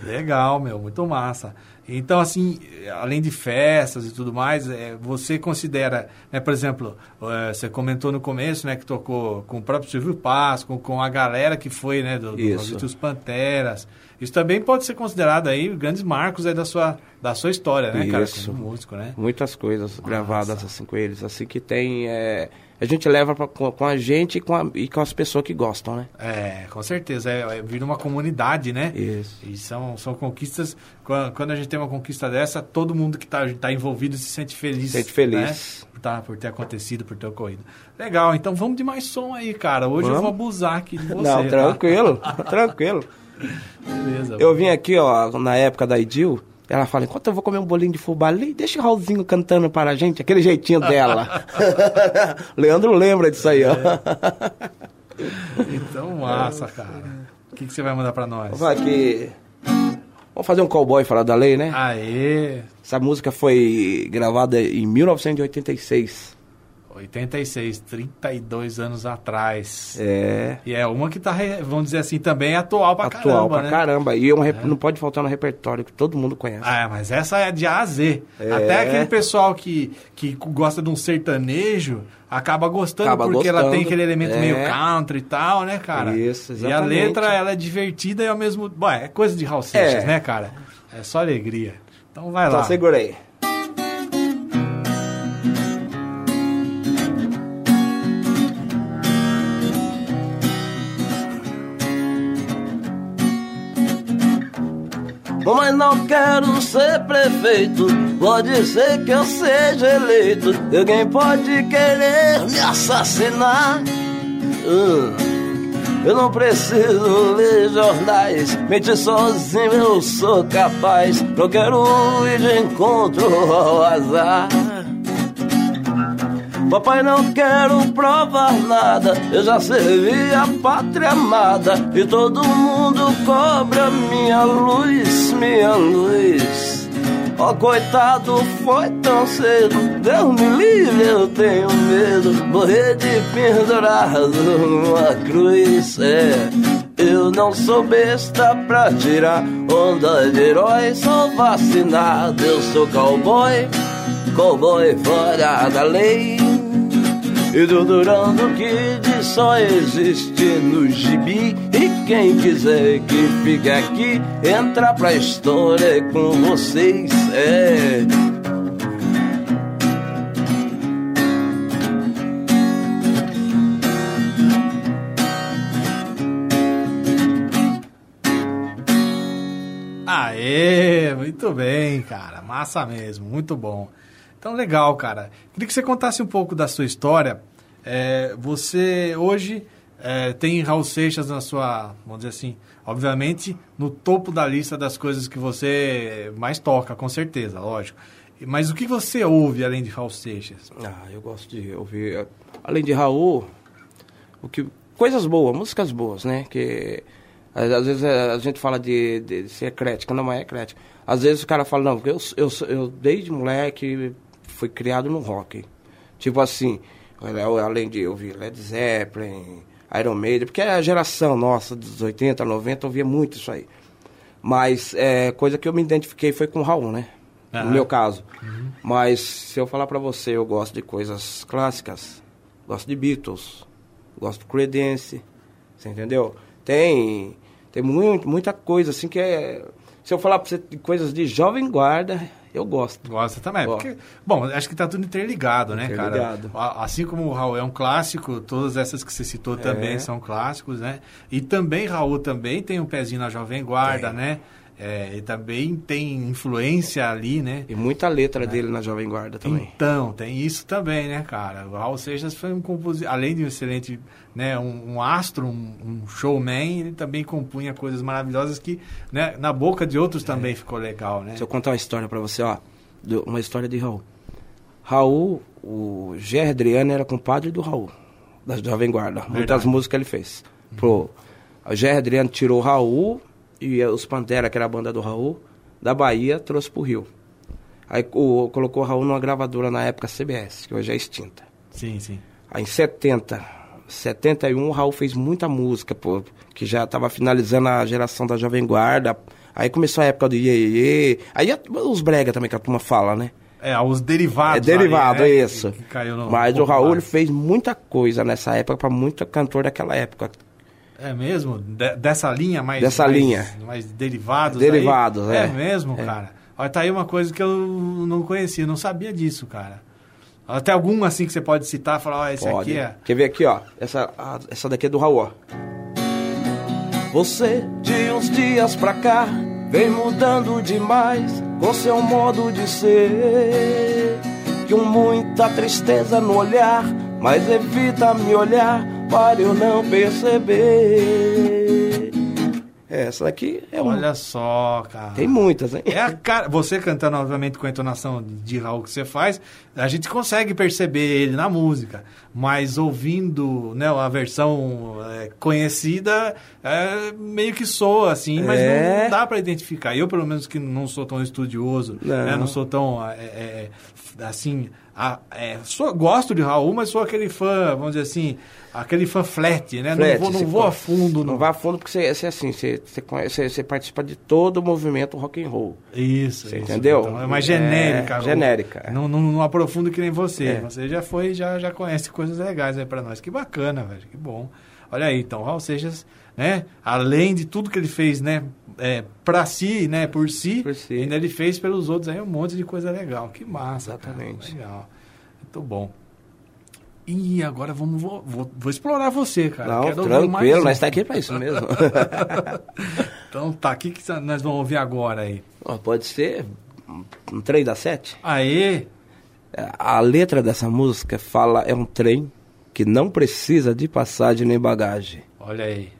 Legal, meu, muito massa. Então, assim, além de festas e tudo mais, é, você considera, né, por exemplo, é, você comentou no começo, né, que tocou com o próprio Silvio Paz, com, com a galera que foi, né, do, do dos Panteras. Isso também pode ser considerado aí grandes marcos aí da sua, da sua história, né, cara, Isso. como músico, né? Muitas coisas gravadas assim com eles. Assim que tem. é, a gente leva pra, com, com a gente e com, a- e com as pessoas que gostam, né? É, com certeza. É, é, vira uma comunidade, né? Isso. E são, são conquistas. Quando, a gente tem uma conquista dessa, todo mundo que está tá envolvido se sente feliz. Sente feliz. Né? Por, tá, por ter acontecido, por ter ocorrido. Legal, então vamos de mais som aí, cara. Hoje eu Vamos? vou abusar aqui de você. não, tá? tranquilo, tranquilo. Beleza. Eu vim aqui, ó, na época da Idil, ela fala, enquanto eu vou comer um bolinho de fubá ali, deixa o Raulzinho cantando para a gente, aquele jeitinho dela. Leandro lembra disso aí, ó. Então, massa, cara. O que, que você vai mandar pra nós? Vamos falar aqui. Vamos fazer um cowboy falar da lei, né? Aê! Essa música foi gravada em 1986. 86, 32 anos atrás. É. E é uma que tá, vamos dizer assim, também é atual pra atual caramba, pra né? caramba. E é um rep- não pode faltar no repertório que todo mundo conhece. Ah, mas essa é de A a Z. É. Até aquele pessoal que, que gosta de um sertanejo acaba gostando Acaba porque ela gostando. tem aquele elemento É. meio country e tal, né, cara? Isso, E a exatamente. letra, ela é divertida e ao mesmo... Bom, é coisa de Raul Seixas, É. né, cara? É só alegria. Então vai Então lá. segura aí. Mas não quero ser prefeito. Pode ser que eu seja eleito. Alguém pode querer me assassinar. Hum. Eu não preciso ler jornais, mentir sozinho eu sou capaz. Não quero ir de encontro ao azar. Papai, não quero provar nada. Eu já servi a pátria amada. E todo mundo cobra minha luz, minha luz. Oh, coitado, foi tão cedo. Deus me livre, eu tenho medo. Morrer de pendurado numa cruz. É, eu não sou besta pra tirar onda de herói. Sou vacinado, eu sou cowboy. Cowboy fora da lei. E doutorando que de só existe no gibi E quem quiser que fique aqui Entra pra história com vocês É Aê, muito bem, cara. Massa mesmo, muito bom. Então, legal, cara. Queria que você contasse um pouco da sua história. É, você hoje é, tem Raul Seixas na sua, vamos dizer assim, obviamente no topo da lista das coisas que você mais toca, com certeza, lógico. Mas o que você ouve além de Raul Seixas? Ah, eu gosto de ouvir, além de Raul, o que, coisas boas, músicas boas, né? Que às, vezes é, a gente fala de, de ser eclética, não é eclética. Às vezes o cara fala, não, porque eu, eu, eu desde moleque fui criado no rock. Tipo assim, eu- além de ouvir Led Zeppelin, Iron Maiden, porque a geração nossa dos 80, 90 ouvia muito isso aí. Mas é, coisa que eu me identifiquei foi com o Raul, né? Aham. No meu caso. Mas se eu falar pra você, eu gosto de coisas clássicas. Gosto de Beatles. Gosto de Creedence. Você entendeu? Tem, tem muito, muita coisa assim que é... Se eu falar pra você de coisas de jovem guarda, eu gosto. Gosta também. Gosto. Porque, bom, acho que tá tudo interligado, né, Interligado. cara? Assim como o Raul é um clássico, todas essas que você citou também É. são clássicos, né? E também Raul também tem um pezinho na Jovem Guarda, Tem. né? É, e também tem influência ali, né? E muita letra dele na Jovem Guarda também. Então, tem isso também, né, cara? O Raul Seixas foi um compositor, além de um excelente, né, um, um astro, um, um showman, ele também compunha coisas maravilhosas que, né, na boca de outros também ficou legal, né? Se eu contar uma história pra você, ó. uma história de Raul. Raul, o Gé Adriano era compadre do Raul, da Jovem Guarda. Muitas músicas ele fez. Pro, o Gé Adriano tirou o Raul e os Pantera, que era a banda do Raul, da Bahia, trouxe pro Rio. Aí o, colocou o Raul numa gravadora na época CBS, que hoje é extinta. Sim, sim. Aí em 70, 71, o Raul fez muita música, pô, que já estava finalizando a geração da Jovem Guarda. Aí começou a época do Iê, Iê. Aí os brega também, que a turma fala, né? É, os derivados. É derivado, né, isso. que- que Mas o Raul ele fez muita coisa nessa época para muito cantor daquela época. É mesmo? De- dessa linha mais... Dessa mais- linha. Mais derivados Derivados, aí? é. É mesmo, É. cara? Olha, tá aí uma coisa que eu não conhecia, não sabia disso, cara. Até algum assim que você pode citar, falar, ó, esse Pode. aqui é... Quer ver aqui, ó? Essa, a- essa daqui é do Raul, ó. Você de uns dias pra cá vem mudando demais com seu modo de ser. Com muita tristeza no olhar, mas evita me olhar para eu não perceber. Essa daqui é uma. Olha só, cara. Tem muitas, hein? É a cara, você cantando, obviamente, com a entonação de- Raul que você faz, a gente consegue perceber ele na música. Mas ouvindo né, a versão é, conhecida, é, meio que soa assim, mas É. não, dá pra identificar. Eu, pelo menos, que não sou tão estudioso, Não. né, não sou tão, é, é, assim... a- é, sou, gosto de Raul, mas sou aquele fã, vamos dizer assim, aquele fã flat, né? Flat, não vou, não vou a fundo. Não no- vai a fundo porque você, você assim, você, você, conhece- você, participa de todo o movimento rock and roll. Isso, Você isso. entendeu? Então, é mais É, genérica. genérica. Não, não, não aprofundo que nem você. É. Você já foi, já, já conhece coisas legais aí pra nós. Que bacana, velho. Que bom. Olha aí, então, Raul Seixas, né? Além de tudo que ele fez, né? É, pra si, né? Por si, Por si. ainda ele fez pelos outros aí um monte de coisa legal. Que massa, Exatamente. Cara. Legal. Muito bom. E agora vamos, vou, vou, vou explorar você, cara. Não, Quero tranquilo, nós tá aqui pra isso mesmo. Então tá, o que, que nós vamos ouvir agora aí? Ó, pode ser um trem da sete? Aê! A letra dessa música fala, é um trem que não precisa de passagem nem bagagem. Olha aí.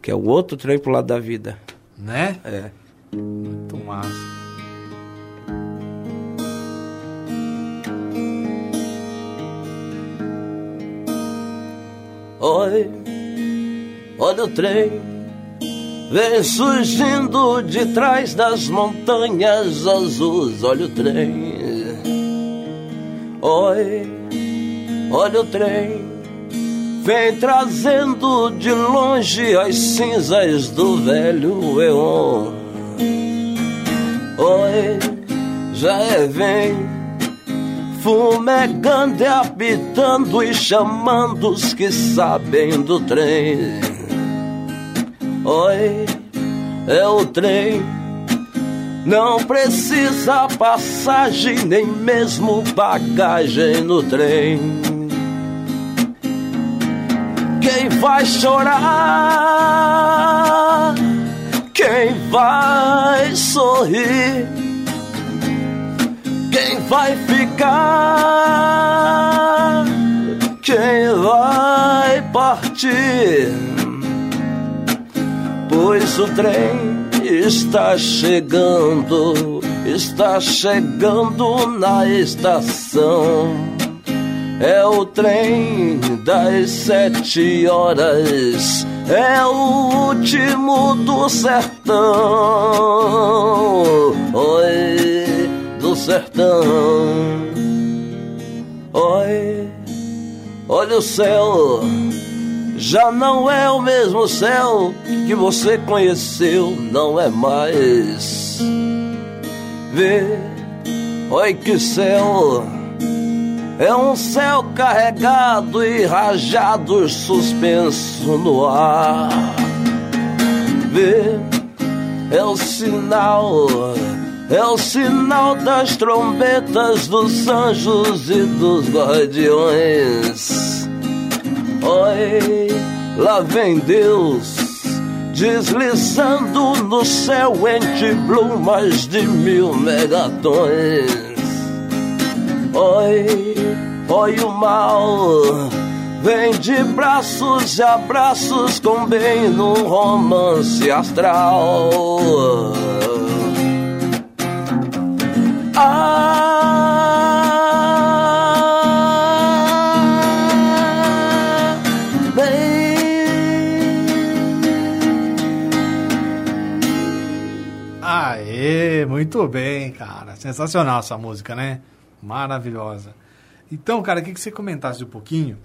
Que é o outro trem pro lado da vida. Né? É. Muito massa. Oi, olha o trem Vem surgindo de trás das montanhas azuis. Olha o trem. Oi, olha o trem. Vem trazendo de longe as cinzas do velho Eon. Oi, já é vem fumegando e apitando e chamando os que sabem do trem. Oi, é o trem. Não precisa passagem, nem mesmo bagagem no trem. Quem vai chorar? Quem vai sorrir? Quem vai ficar? Quem vai partir? Pois o trem está chegando, está chegando na estação. É o trem das sete horas, é o último do sertão. Oi, do sertão. Oi, olha o céu, já não é o mesmo céu que você conheceu, não é mais. Vê, oi que céu. É um céu carregado e rajados suspenso no ar. Vê, é o sinal, é o sinal das trombetas dos anjos e dos guardiões. Oi, lá vem Deus, deslizando no céu entre plumas de mil megatons. Oi, oi o mal Vem de braços e abraços com bem num romance astral Ah, Aê, muito bem, cara. Sensacional essa música, né? Maravilhosa. Então, cara, queria que você comentasse um pouquinho.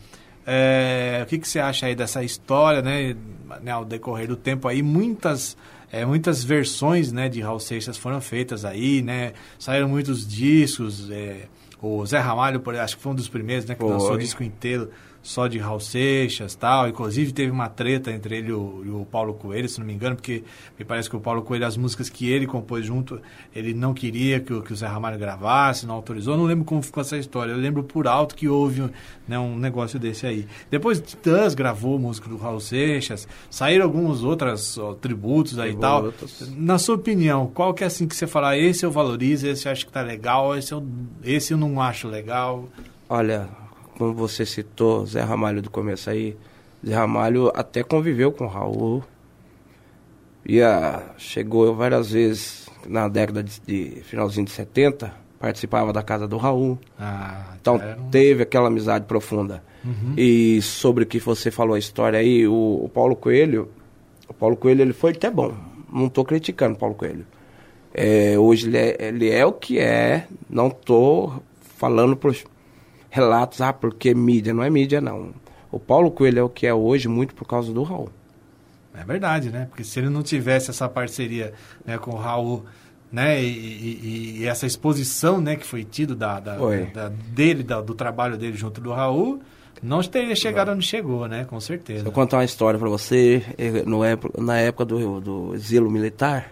é, o que, que você acha aí dessa história, né? né, Ao decorrer do tempo aí, muitas, é, muitas versões né, de Raul Seixas foram feitas aí, né? Saíram muitos discos. é, o Zé Ramalho, acho que foi um dos primeiros, né? Que lançou o disco inteiro só de Raul Seixas tal. Inclusive teve uma treta entre ele e o, e o Paulo Coelho, se não me engano, porque me parece que o Paulo Coelho, as músicas que ele compôs junto, ele não queria que, o- que o Zé Ramalho gravasse, não autorizou. Eu não lembro como ficou essa história. Eu lembro por alto que houve né, um negócio desse aí. Depois Titãs gravou música do Raul Seixas, saíram alguns outros ó, tributos aí e tal. Tributos. Na sua opinião, qual que é assim que você fala, esse eu valorizo, esse eu acho que tá legal, esse eu, esse eu não acho legal? Olha, como você citou, Zé Ramalho do começo aí, Zé Ramalho até conviveu com o Raul. Ia, chegou várias vezes na década de, de finalzinho de 70, participava da casa do Raul. Ah, Então um- teve aquela amizade profunda. E sobre o que você falou a história aí, o, o Paulo Coelho, o Paulo Coelho ele foi até bom. Não estou criticando o Paulo Coelho. É, hoje ele é, ele é o que é. Não estou falando relatos, ah, porque mídia. Não é mídia, não. O Paulo Coelho é o que é hoje muito por causa do Raul. É verdade, né? Porque se ele não tivesse essa parceria né, com o Raul, né? E, e- e essa exposição, né, que foi tido da, da- da- dele, da- do trabalho dele junto do Raul, não teria chegado onde chegou, né? Com certeza. Se eu contar uma história pra você, eh, no na época do, do exílio militar,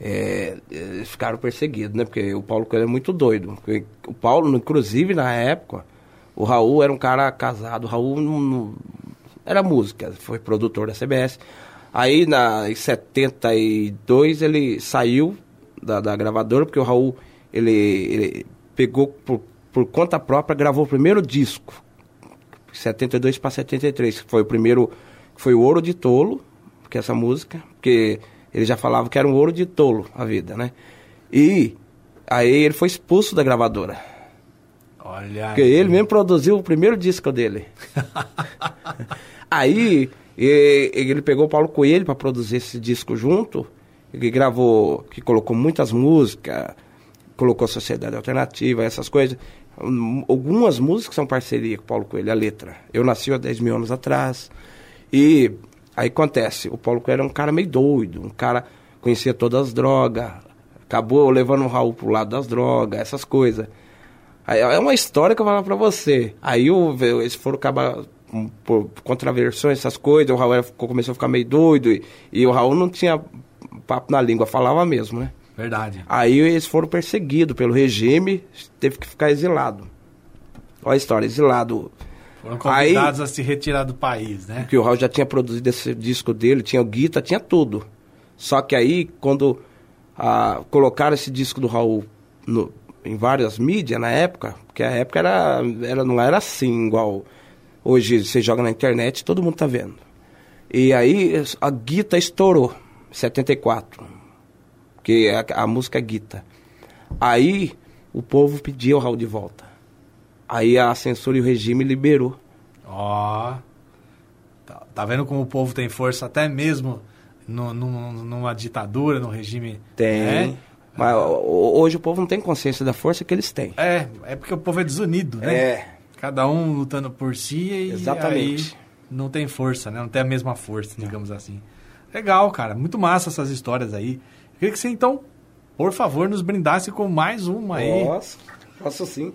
eh, eles ficaram perseguidos, né? Porque o Paulo Coelho é muito doido. O Paulo, inclusive, na época, o Raul era um cara casado. O Raul não, não- era música, foi produtor da CBS. Aí, na, em 72, ele saiu da, da gravadora, porque o Raul, ele, ele pegou por, por conta própria, gravou o primeiro disco 72 para 73, que foi o primeiro, foi o Ouro de Tolo, que é essa música, porque ele já falava que era um ouro de tolo a vida, né? E aí ele foi expulso da gravadora. Olha Porque ele mesmo produziu o primeiro disco dele. aí E ele pegou o Paulo Coelho para produzir esse disco junto. Ele gravou, que colocou muitas músicas, colocou Sociedade Alternativa, essas coisas. Algumas músicas são parceria com o Paulo Coelho, a letra. Eu nasci há 10 mil anos atrás. E aí acontece, o Paulo Coelho é um cara meio doido, um cara conhecia todas as drogas, acabou levando o Raul pro lado das drogas, essas coisas. Aí é uma história que eu vou falar pra você. Aí o, eles foram acabar hum, por contraversões, essas coisas, o Raul era- ficou- começou a ficar meio doido e, e o Raul não tinha papo na língua, falava mesmo, né? Verdade. Aí eles foram perseguidos pelo regime, teve que ficar exilado. Olha a história, exilado. Foram convidados a se retirar do país, né? Porque o Raul já tinha produzido esse disco dele, tinha o guitar, tinha tudo. Só que aí, quando ah, colocaram esse disco do Raul no- em várias mídias na época, porque a época era, era, não era assim, igual hoje você joga na internet todo mundo tá vendo. E aí a guita estourou, 74. Porque a, a música é guita. Aí o povo pediu o Raul de volta. Aí a censura e o regime liberou. Ó. Tá, tá vendo como o povo tem força até mesmo no, num- numa ditadura, num regime. Tem. né? Mas ho- hoje o povo não tem consciência da força que eles têm. É, é porque o povo é desunido, né? É. Cada um lutando por si e Exatamente. aí não tem força, né? Não tem a mesma força, digamos assim. Legal, cara. Muito massa essas histórias aí. Eu queria que você, então, por favor, nos brindasse com mais uma aí. Nossa, posso sim.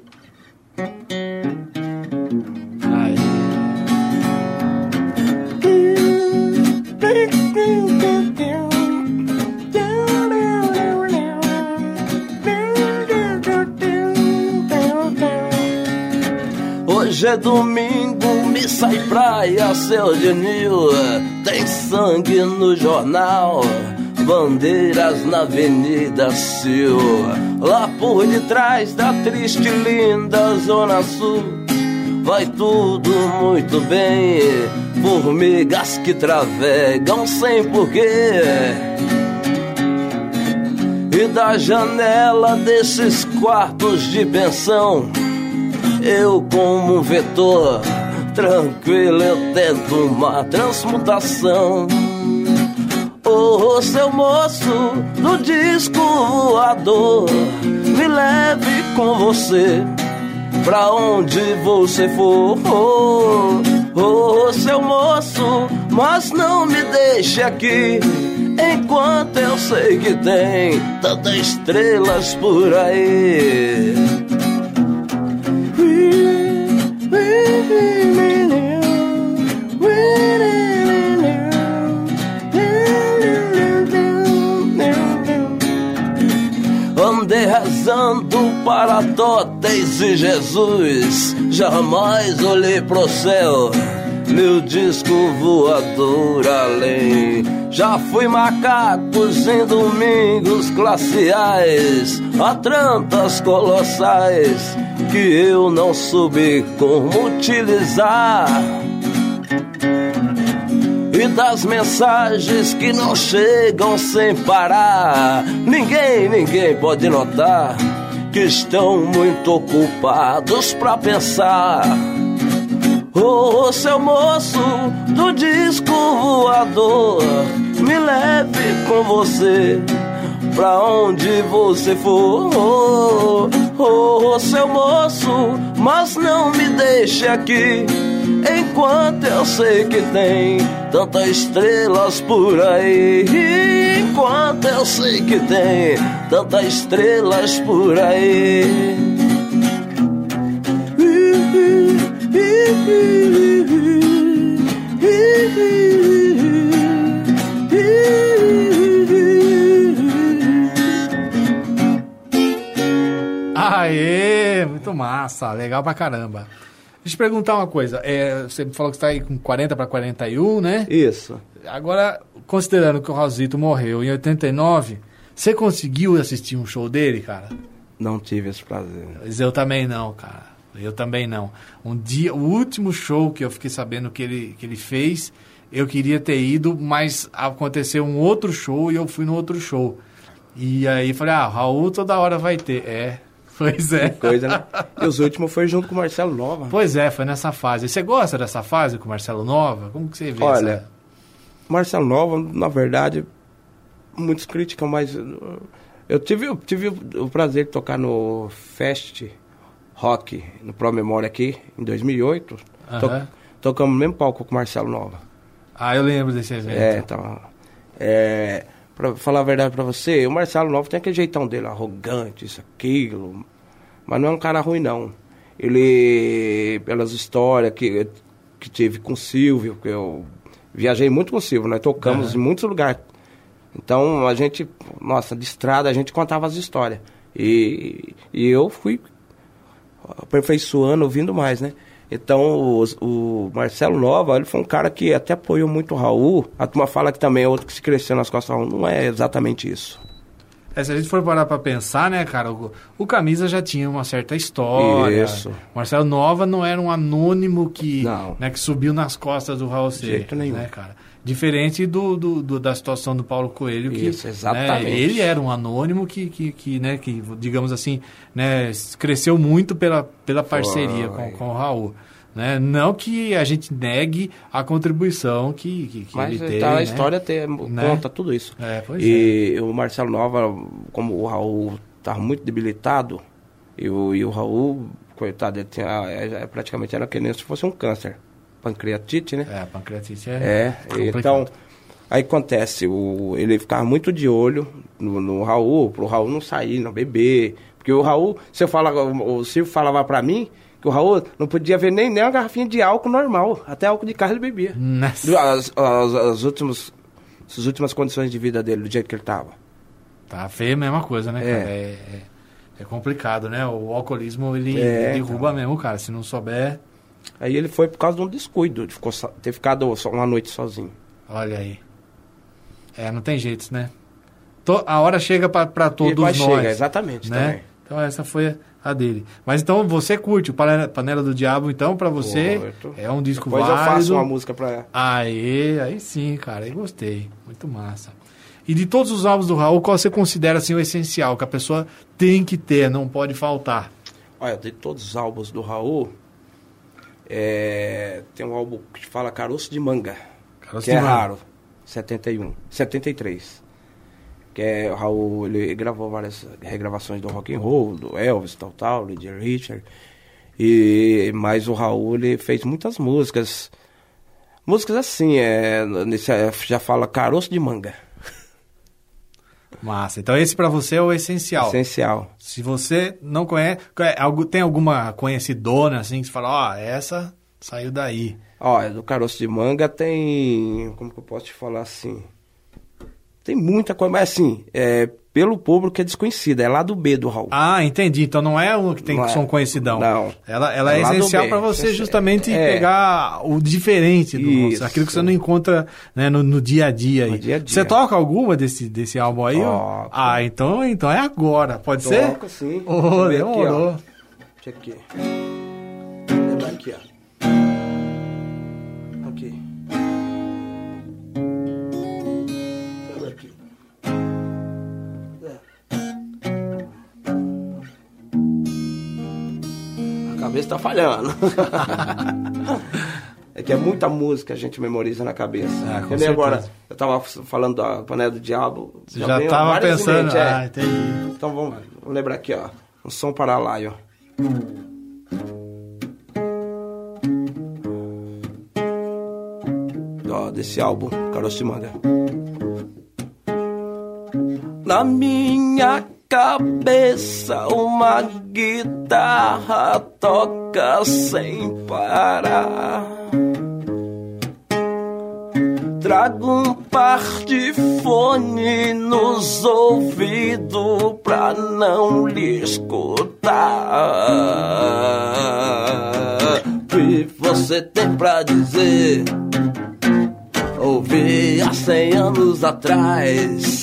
Hoje é domingo, missa e praia, seu Genil. Tem sangue no jornal, bandeiras na Avenida Sil. Lá por detrás da triste linda Zona Sul, vai tudo muito bem. Formigas que travegam sem porquê. E da janela desses quartos de pensão eu como um vetor tranquilo eu tento uma transmutação Ô seu moço do disco voador Me leve com você pra onde você for. Ô seu moço, mas não me deixe aqui Enquanto eu sei que tem tantas estrelas por aí rezando para totéis e Jesus Jamais olhei pro céu Meu disco voador além. Já fui macacos em domingos glaciais Atrantas colossais Que eu não soube como utilizar e das mensagens que não chegam sem parar. Ninguém, ninguém pode notar que estão muito ocupados pra pensar. Ô seu moço do disco voador, me leve com você pra onde você for. Ô seu moço, mas não me deixe aqui. Enquanto eu sei que tem tantas estrelas por aí. Enquanto eu sei que tem tantas estrelas por aí. Aê, muito massa, legal pra caramba. Deixa eu te perguntar uma coisa. É, você falou que você tá aí com 40 para 41, né? Isso. Agora, considerando que o Raulzito morreu em 89, você conseguiu assistir um show dele, cara? Não tive esse prazer. Mas eu também não, cara. Eu também não. Um dia, o último show que eu fiquei sabendo que ele, que ele fez, eu queria ter ido, mas aconteceu um outro show e eu fui no outro show. E aí falei, ah, Raul toda hora vai ter. É, Pois é. Coisa, né? E os últimos foi junto com o Marcelo Nova. Pois é, foi nessa fase. Você gosta dessa fase com o Marcelo Nova? Como que você vê Olha, essa... Marcelo Nova, na verdade, muitos criticam, mas uh, eu tive, eu tive o prazer de tocar no Fest Rock, no Pro Memória aqui, em 2008. To- Aham. tocamos no mesmo palco com o Marcelo Nova. Ah, eu lembro desse evento. É, então. É, pra falar a verdade pra você, o Marcelo Nova tem aquele jeitão dele, arrogante, isso, aquilo. Mas não é um cara ruim, não. Ele, pelas histórias que, que tive com o Silvio, que eu viajei muito com o Silvio, nós tocamos Aham. em muitos lugares. Então a gente, nossa, de estrada a gente contava as histórias. E, e eu fui aperfeiçoando, ouvindo mais, né? Então, os- o, Marcelo Nova, ele foi um cara que até apoiou muito o Raul. A turma fala que também é outro que se cresceu nas costas do Raul. Não é exatamente isso. É, se a gente for parar pra pensar, né, cara, o, o Camisa já tinha uma certa história. Isso. Marcelo Nova não era um anônimo que, Não. né, que subiu nas costas do Raul C. jeito nenhum. Né, cara? Diferente do, do- do- da situação do Paulo Coelho, que Isso, exatamente. né, ele era um anônimo que, que, que, né, que, digamos assim, né, cresceu muito pela, pela parceria com, Foi. com o Raul. Né? Não que a gente negue a contribuição que, que, que Mas ele teve. tá, a né? história tem, Né? conta tudo isso. É, e o Marcelo Nova, como o Raul estava muito debilitado, e o, e o Raul, coitado, ele tinha, é, é, praticamente era que nem se fosse um câncer. Pancreatite, né? É, pancreatite é. É, então, aí acontece, o, ele ficava muito de olho no, no Raul, pro Raul não sair, não beber. Porque o Raul, você fala, o, Silvio falava pra mim que o Raul não podia ver nem, nem uma garrafinha de álcool normal, até álcool de carro ele bebia. Nossa. As, as, as últimas, as últimas condições de vida dele, do jeito que ele tava. Tá feio a mesma coisa, né, É. cara? É, é- é complicado, né? O alcoolismo, ele É, derruba mesmo, cara. Se não souber, Aí ele foi por causa de um descuido, de ficou, ter ficado só uma noite sozinho. olha aí. É, não tem jeito, né? To- a hora chega pra, pra todos vai nós. chegar, exatamente, né? também. Então essa foi a dele. Mas então você curte o Panela, Panela do Diabo, então pra você Curto. é um disco Depois eu válido. faço uma música pra... Aê, aí sim, cara, aí gostei. Muito massa. E de todos os álbuns do Raul, qual você considera assim o essencial, que a pessoa tem que ter, não pode faltar? Olha, de todos os álbuns do Raul, é, tem um álbum que fala Caroço de Manga, Caroço que de é Manga. raro, 71, 73. Que é o Raul, ele gravou várias regravações do rock and roll, do Elvis, tal, tal, do Jerry Richard. E, mas o Raul, ele fez muitas músicas, músicas assim, é, nesse, é, já fala Caroço de Manga, Massa. Então esse pra você é o essencial. essencial. Se você não conhece, conhe- algu- tem alguma conhecidona assim que você fala, ó, essa saiu daí. Olha, do caroço de manga tem. Como que eu posso te falar assim? Tem muita coisa, mas assim, é, pelo público é desconhecida, é lá do B do Raul. Ah, entendi. Então não é o que tem Não que é. som conhecidão. Não. Ela, ela é, É essencial pra você justamente é. pegar o diferente do Isso. aquilo que você não encontra né, no, no dia a dia. aí. Dia a dia. Você toca alguma desse, desse álbum aí? Toco. Ah, então, então é agora. Pode ser? Toca sim. Oh, Deixa eu ver aqui, demorou. ó. Deixa aqui. É. A cabeça tá falhando. É que é muita música a gente memoriza na cabeça. Ah, agora, eu tava falando da Panela do Diabo. Você já tava pensando. mente, é. Ah, entendi. Então vamos, vamos lembrar aqui, ó. Um som para lá, ó. Ó, desse álbum, Caroço de Manga. Na minha cabeça, uma guitarra toca sem parar. Trago um par de fone nos ouvidos pra não lhe escutar. O que você tem pra dizer? Ouvi há cem anos atrás.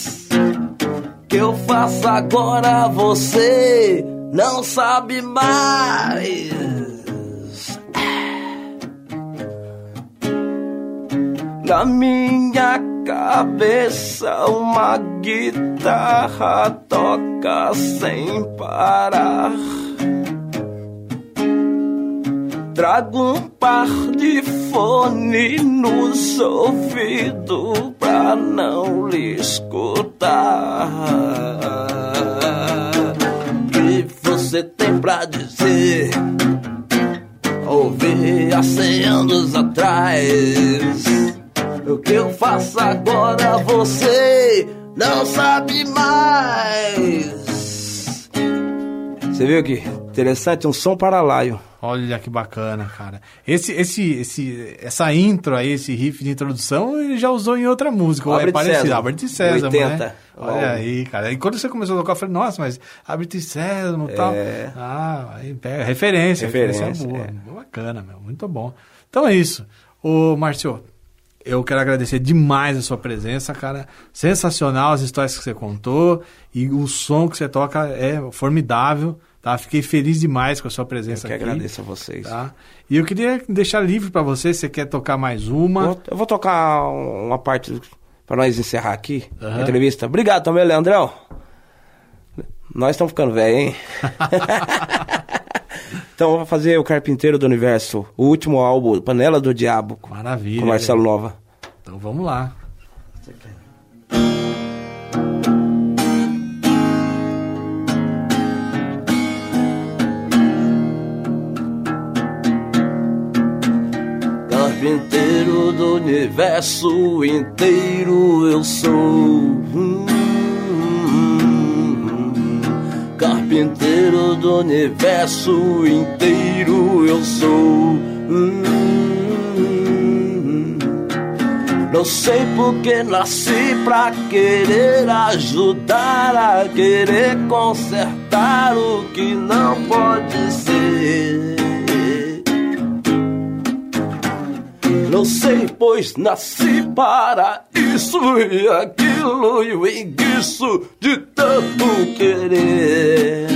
Que eu faço agora você não sabe mais. Na minha cabeça uma guitarra toca sem parar. Trago um par de fone nos ouvidos pra não lhe escutar. O que você tem pra dizer? Ouvi há cem anos atrás. O que eu faço agora você não sabe mais. Você viu que interessante? Um som para laio. Olha que bacana, cara. Esse, esse, esse, essa intro aí, esse riff de introdução, ele já usou em outra música. é Albert parecido. Sésamo. Albert e Sésamo, 80. né? Olha Ó. aí, cara. E quando você começou a tocar, eu falei, nossa, mas Albert Sésamo e tal. É. Ah, aí pega. Referência. Referência, Referência, boa. é. Bacana, meu. Muito bom. Então é isso. Ô, Márcio, eu quero agradecer demais a sua presença, cara. Sensacional as histórias que você contou e o som que você toca é formidável, tá? Fiquei feliz demais com a sua Eu presença que aqui. agradeço a vocês. Tá? E eu queria deixar livre pra você, se você quer tocar mais uma. Vou- eu vou tocar uma parte para nós encerrar aqui Aham. a entrevista. Obrigado também, Leandrão. Nós estamos ficando velho, hein? então, eu vou fazer o Carpinteiro do Universo, o último álbum, Panela do Diabo, com Maravilha. Marcelo Nova. Então vamos lá. Carpinteiro do universo inteiro eu sou. Carpinteiro do universo inteiro eu sou. Não sei porque nasci pra querer ajudar a querer consertar o que não pode ser. Não sei, pois nasci para isso e aquilo e o enguiço de tanto querer.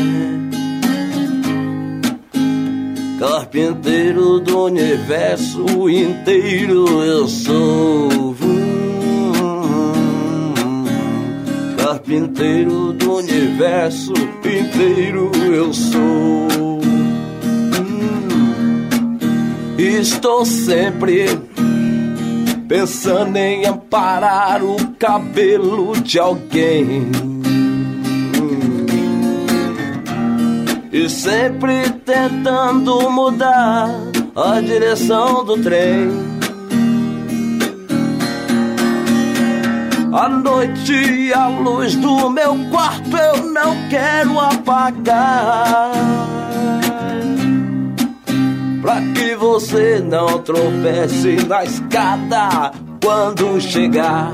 Carpinteiro do universo inteiro eu sou. Carpinteiro do universo inteiro eu sou. Estou sempre pensando em amparar o cabelo de alguém. E sempre tentando mudar a direção do trem. A noite a luz do meu quarto eu não quero apagar. Pra que você não tropece na escada quando chegar.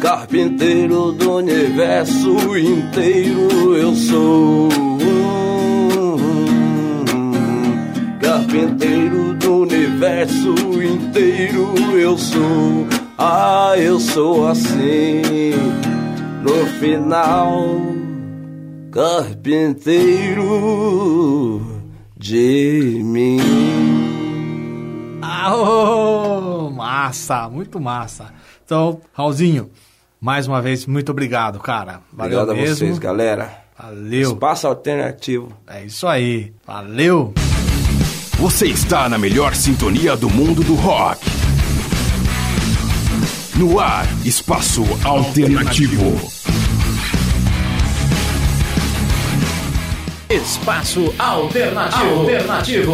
Carpinteiro do universo inteiro eu sou. Carpinteiro do universo inteiro eu sou. Ah, eu sou assim. No final carpinteiro de mim. Ah, massa, muito massa. Então, Raulzinho, mais uma vez, muito obrigado, cara. Valeu Obrigado a mesmo. vocês, galera. Valeu. Espaço alternativo. É isso aí. Valeu. Você está na melhor sintonia do mundo do rock. No ar, Espaço Alternativo. Espaço Alternativo. Alternativo.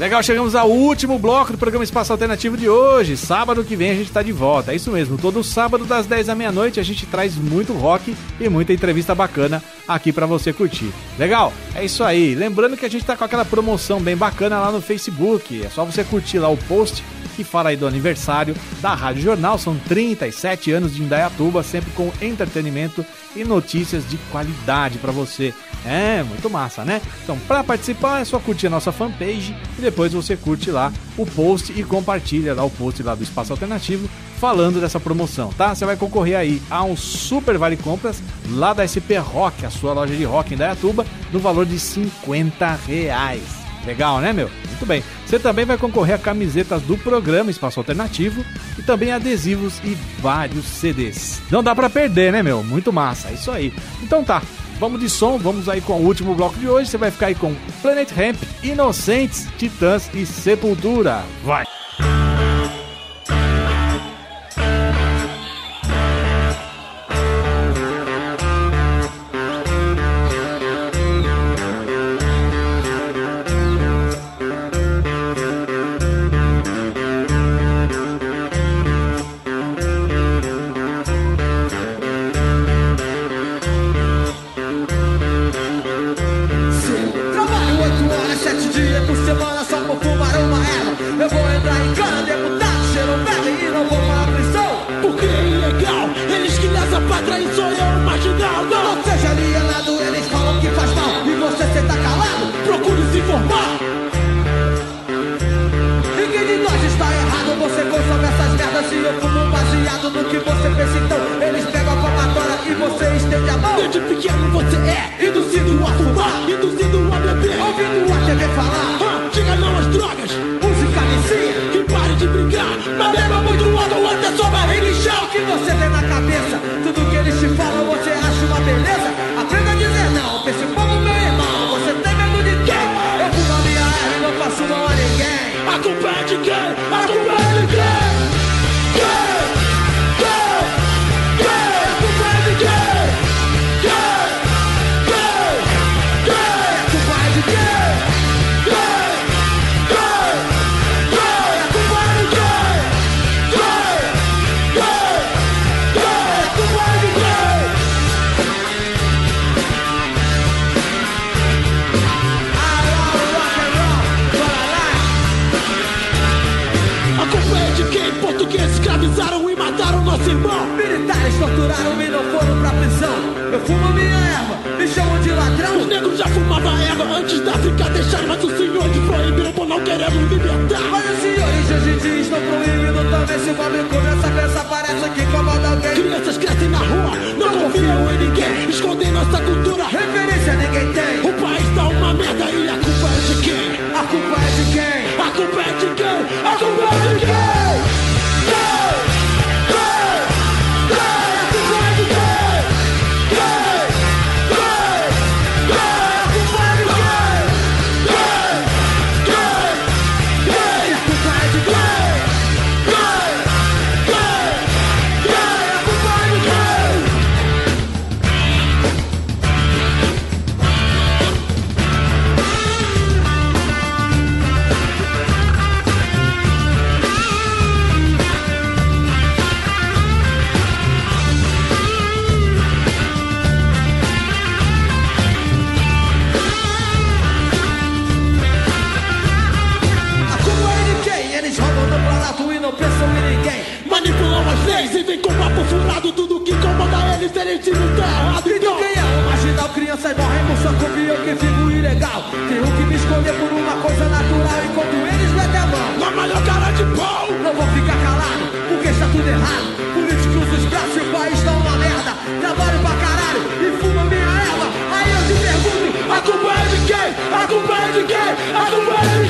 Legal, chegamos ao último bloco do programa Espaço Alternativo de hoje. Sábado que vem a gente tá de volta. É isso mesmo. Todo sábado das 10 da meia-noite a gente traz muito rock e muita entrevista bacana aqui pra você curtir. Legal? É isso aí. Lembrando que a gente tá com aquela promoção bem bacana lá no Facebook. É só você curtir lá o post que fala aí do aniversário da Rádio Jornal. São 37 anos de Indaiatuba, sempre com entretenimento e notícias de qualidade pra você. É, muito massa, né? Então, para participar é só curtir a nossa fanpage e depois você curte lá o post e compartilha lá o post lá do Espaço Alternativo falando dessa promoção, tá? Você vai concorrer aí a um super vale compras lá da SP Rock, a sua loja de rock em Dayatuba, no valor de 50 reais. Legal, né, meu? Muito bem. Você também vai concorrer a camisetas do programa Espaço Alternativo e também adesivos e vários CDs. Não dá para perder, né, meu? Muito massa, é isso aí. Então tá, vamos de som, vamos aí com o último bloco de hoje. Você vai ficar aí com Planet Ramp, Inocentes, Titãs e Sepultura. Vai! homofobia que fico ilegal. Tenho que me esconder por uma coisa natural enquanto eles metem a mão. na maior cara de pau! Não vou ficar calado, porque está tudo errado. Por Políticos dos braços e o país estão uma merda. Trabalho pra caralho e fumo minha erva. Aí eu te pergunto: a culpa é de quem? A culpa é de quem? A culpa é de quem?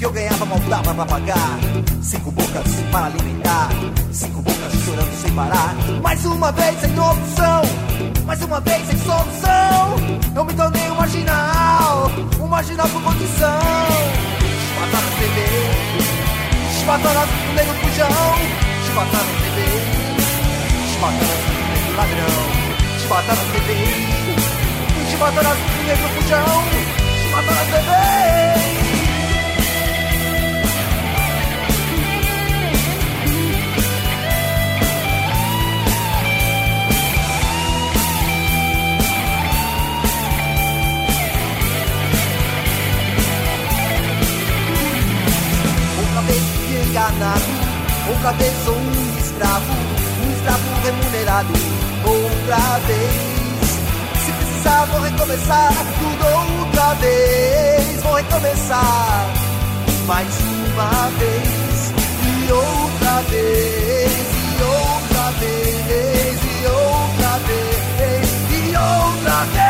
Que eu ganhava mal dava pra pagar. Cinco bocas para alimentar, cinco bocas chorando sem parar. Mais uma vez sem opção, mais uma vez sem solução. Eu me tornei um marginal, um marginal por condição. Chibataras bebê, chibataras no meio do fujão. Chibataras bebê, chibataras no do ladrão. Chibataras bebê, chibataras no meio do fujão. Chibataras bebê. Enganado, outra vez sou um escravo, um escravo remunerado. Outra vez, se precisar vou recomeçar tudo outra vez, vou recomeçar mais uma vez e outra vez e outra vez e outra vez e outra vez.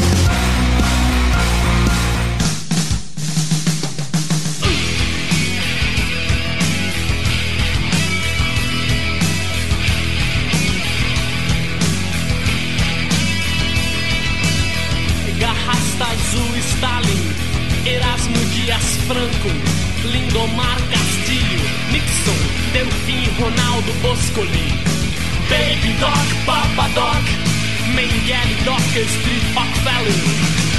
Lindomar Castilho, Nixon, Delfim Ronaldo Boscoli, Baby Doc, Papa Doc, Mengele Doc, Street Valley,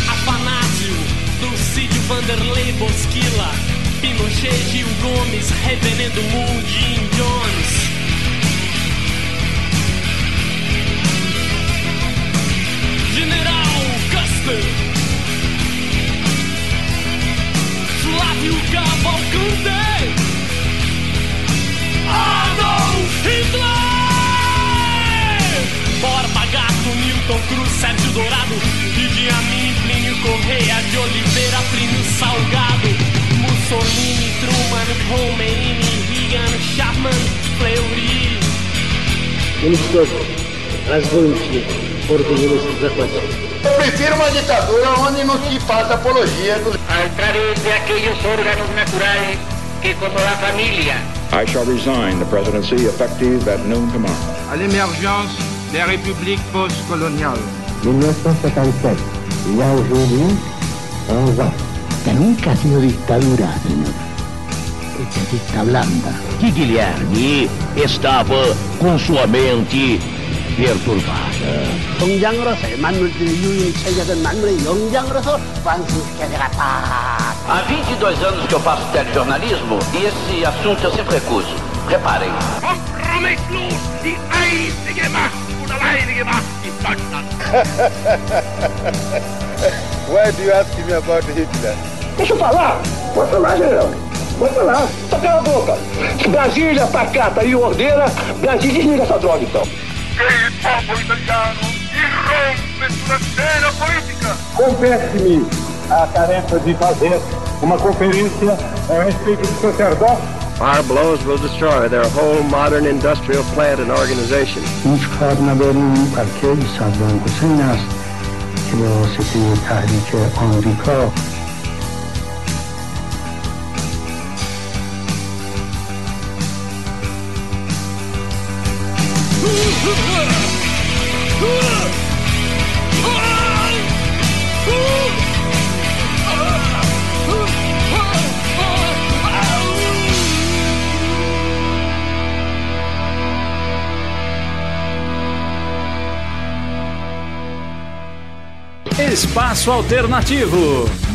Afanásio, Dulcídio Vanderlei Bosquila, Pinochet Gil Gomes, Reverendo Moon, Jones. General Custer Chapman, Fleury. Ministro Rasgulte portugueses recuerdos. Eu prefiro uma ditadura onde não se faça apologia do... Al través de aquellos órganos naturales que como la familia I shall resign the presidency effective at noon tomorrow. à l'émergence des républiques postcoloniales. 1977. Y ya aujourd'hui, 11 ans. Que nunca ha sido dictadura, señor. Esta es blanda. Que Guilherme estava com sua mente perturbada. 성장으로서의 만물들의 유인 체계된 만물의 영장으로서 완성시켜야 되겠다. Há 22 anos que eu faço telejornalismo e esse assunto eu sempre recuso. Reparem. Kompromisslos, die einzige Macht und alleinige Macht in Deutschland. Why do you ask me about Hitler? Deixa eu falar. Pode falar, general. Pode falar. Só cala a boca. Se Brasília pacata e ordeira, Brasília desliga essa droga, então. bloqueio povo italiano e rompe sua cena política. Compete-me a tarefa de fazer uma conferência a respeito do sacerdócio. Our blows will destroy their whole modern industrial plant and organization. Intikadına o. Espaço Alternativo.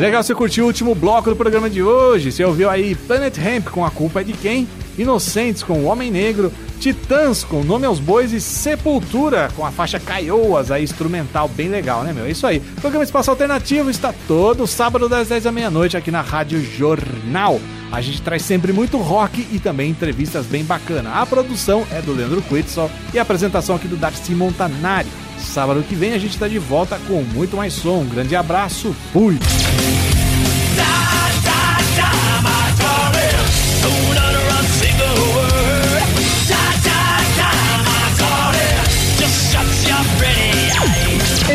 Legal, você curtiu o último bloco do programa de hoje. Você ouviu aí Planet Hemp com A Culpa é de Quem? Inocentes com O Homem Negro, Titãs com Nome aos Bois e Sepultura com a faixa Caioas, aí instrumental bem legal, né, meu? É isso aí. O programa Espaço Alternativo está todo sábado das 10 da meia-noite aqui na Rádio Jornal. A gente traz sempre muito rock e também entrevistas bem bacanas. A produção é do Leandro Quetzal e a apresentação aqui do Darcy Montanari. Sábado que vem a gente está de volta com muito mais som. Um grande abraço, fui!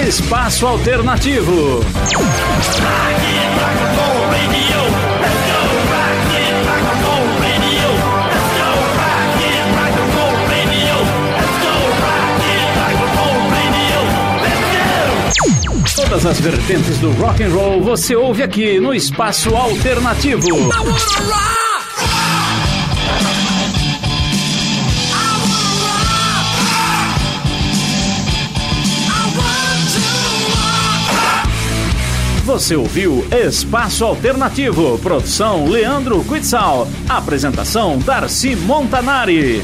Espaço Alternativo. Todas as vertentes do rock and roll você ouve aqui no Espaço Alternativo. Você ouviu Espaço Alternativo, produção Leandro Quitzal, apresentação Darcy Montanari.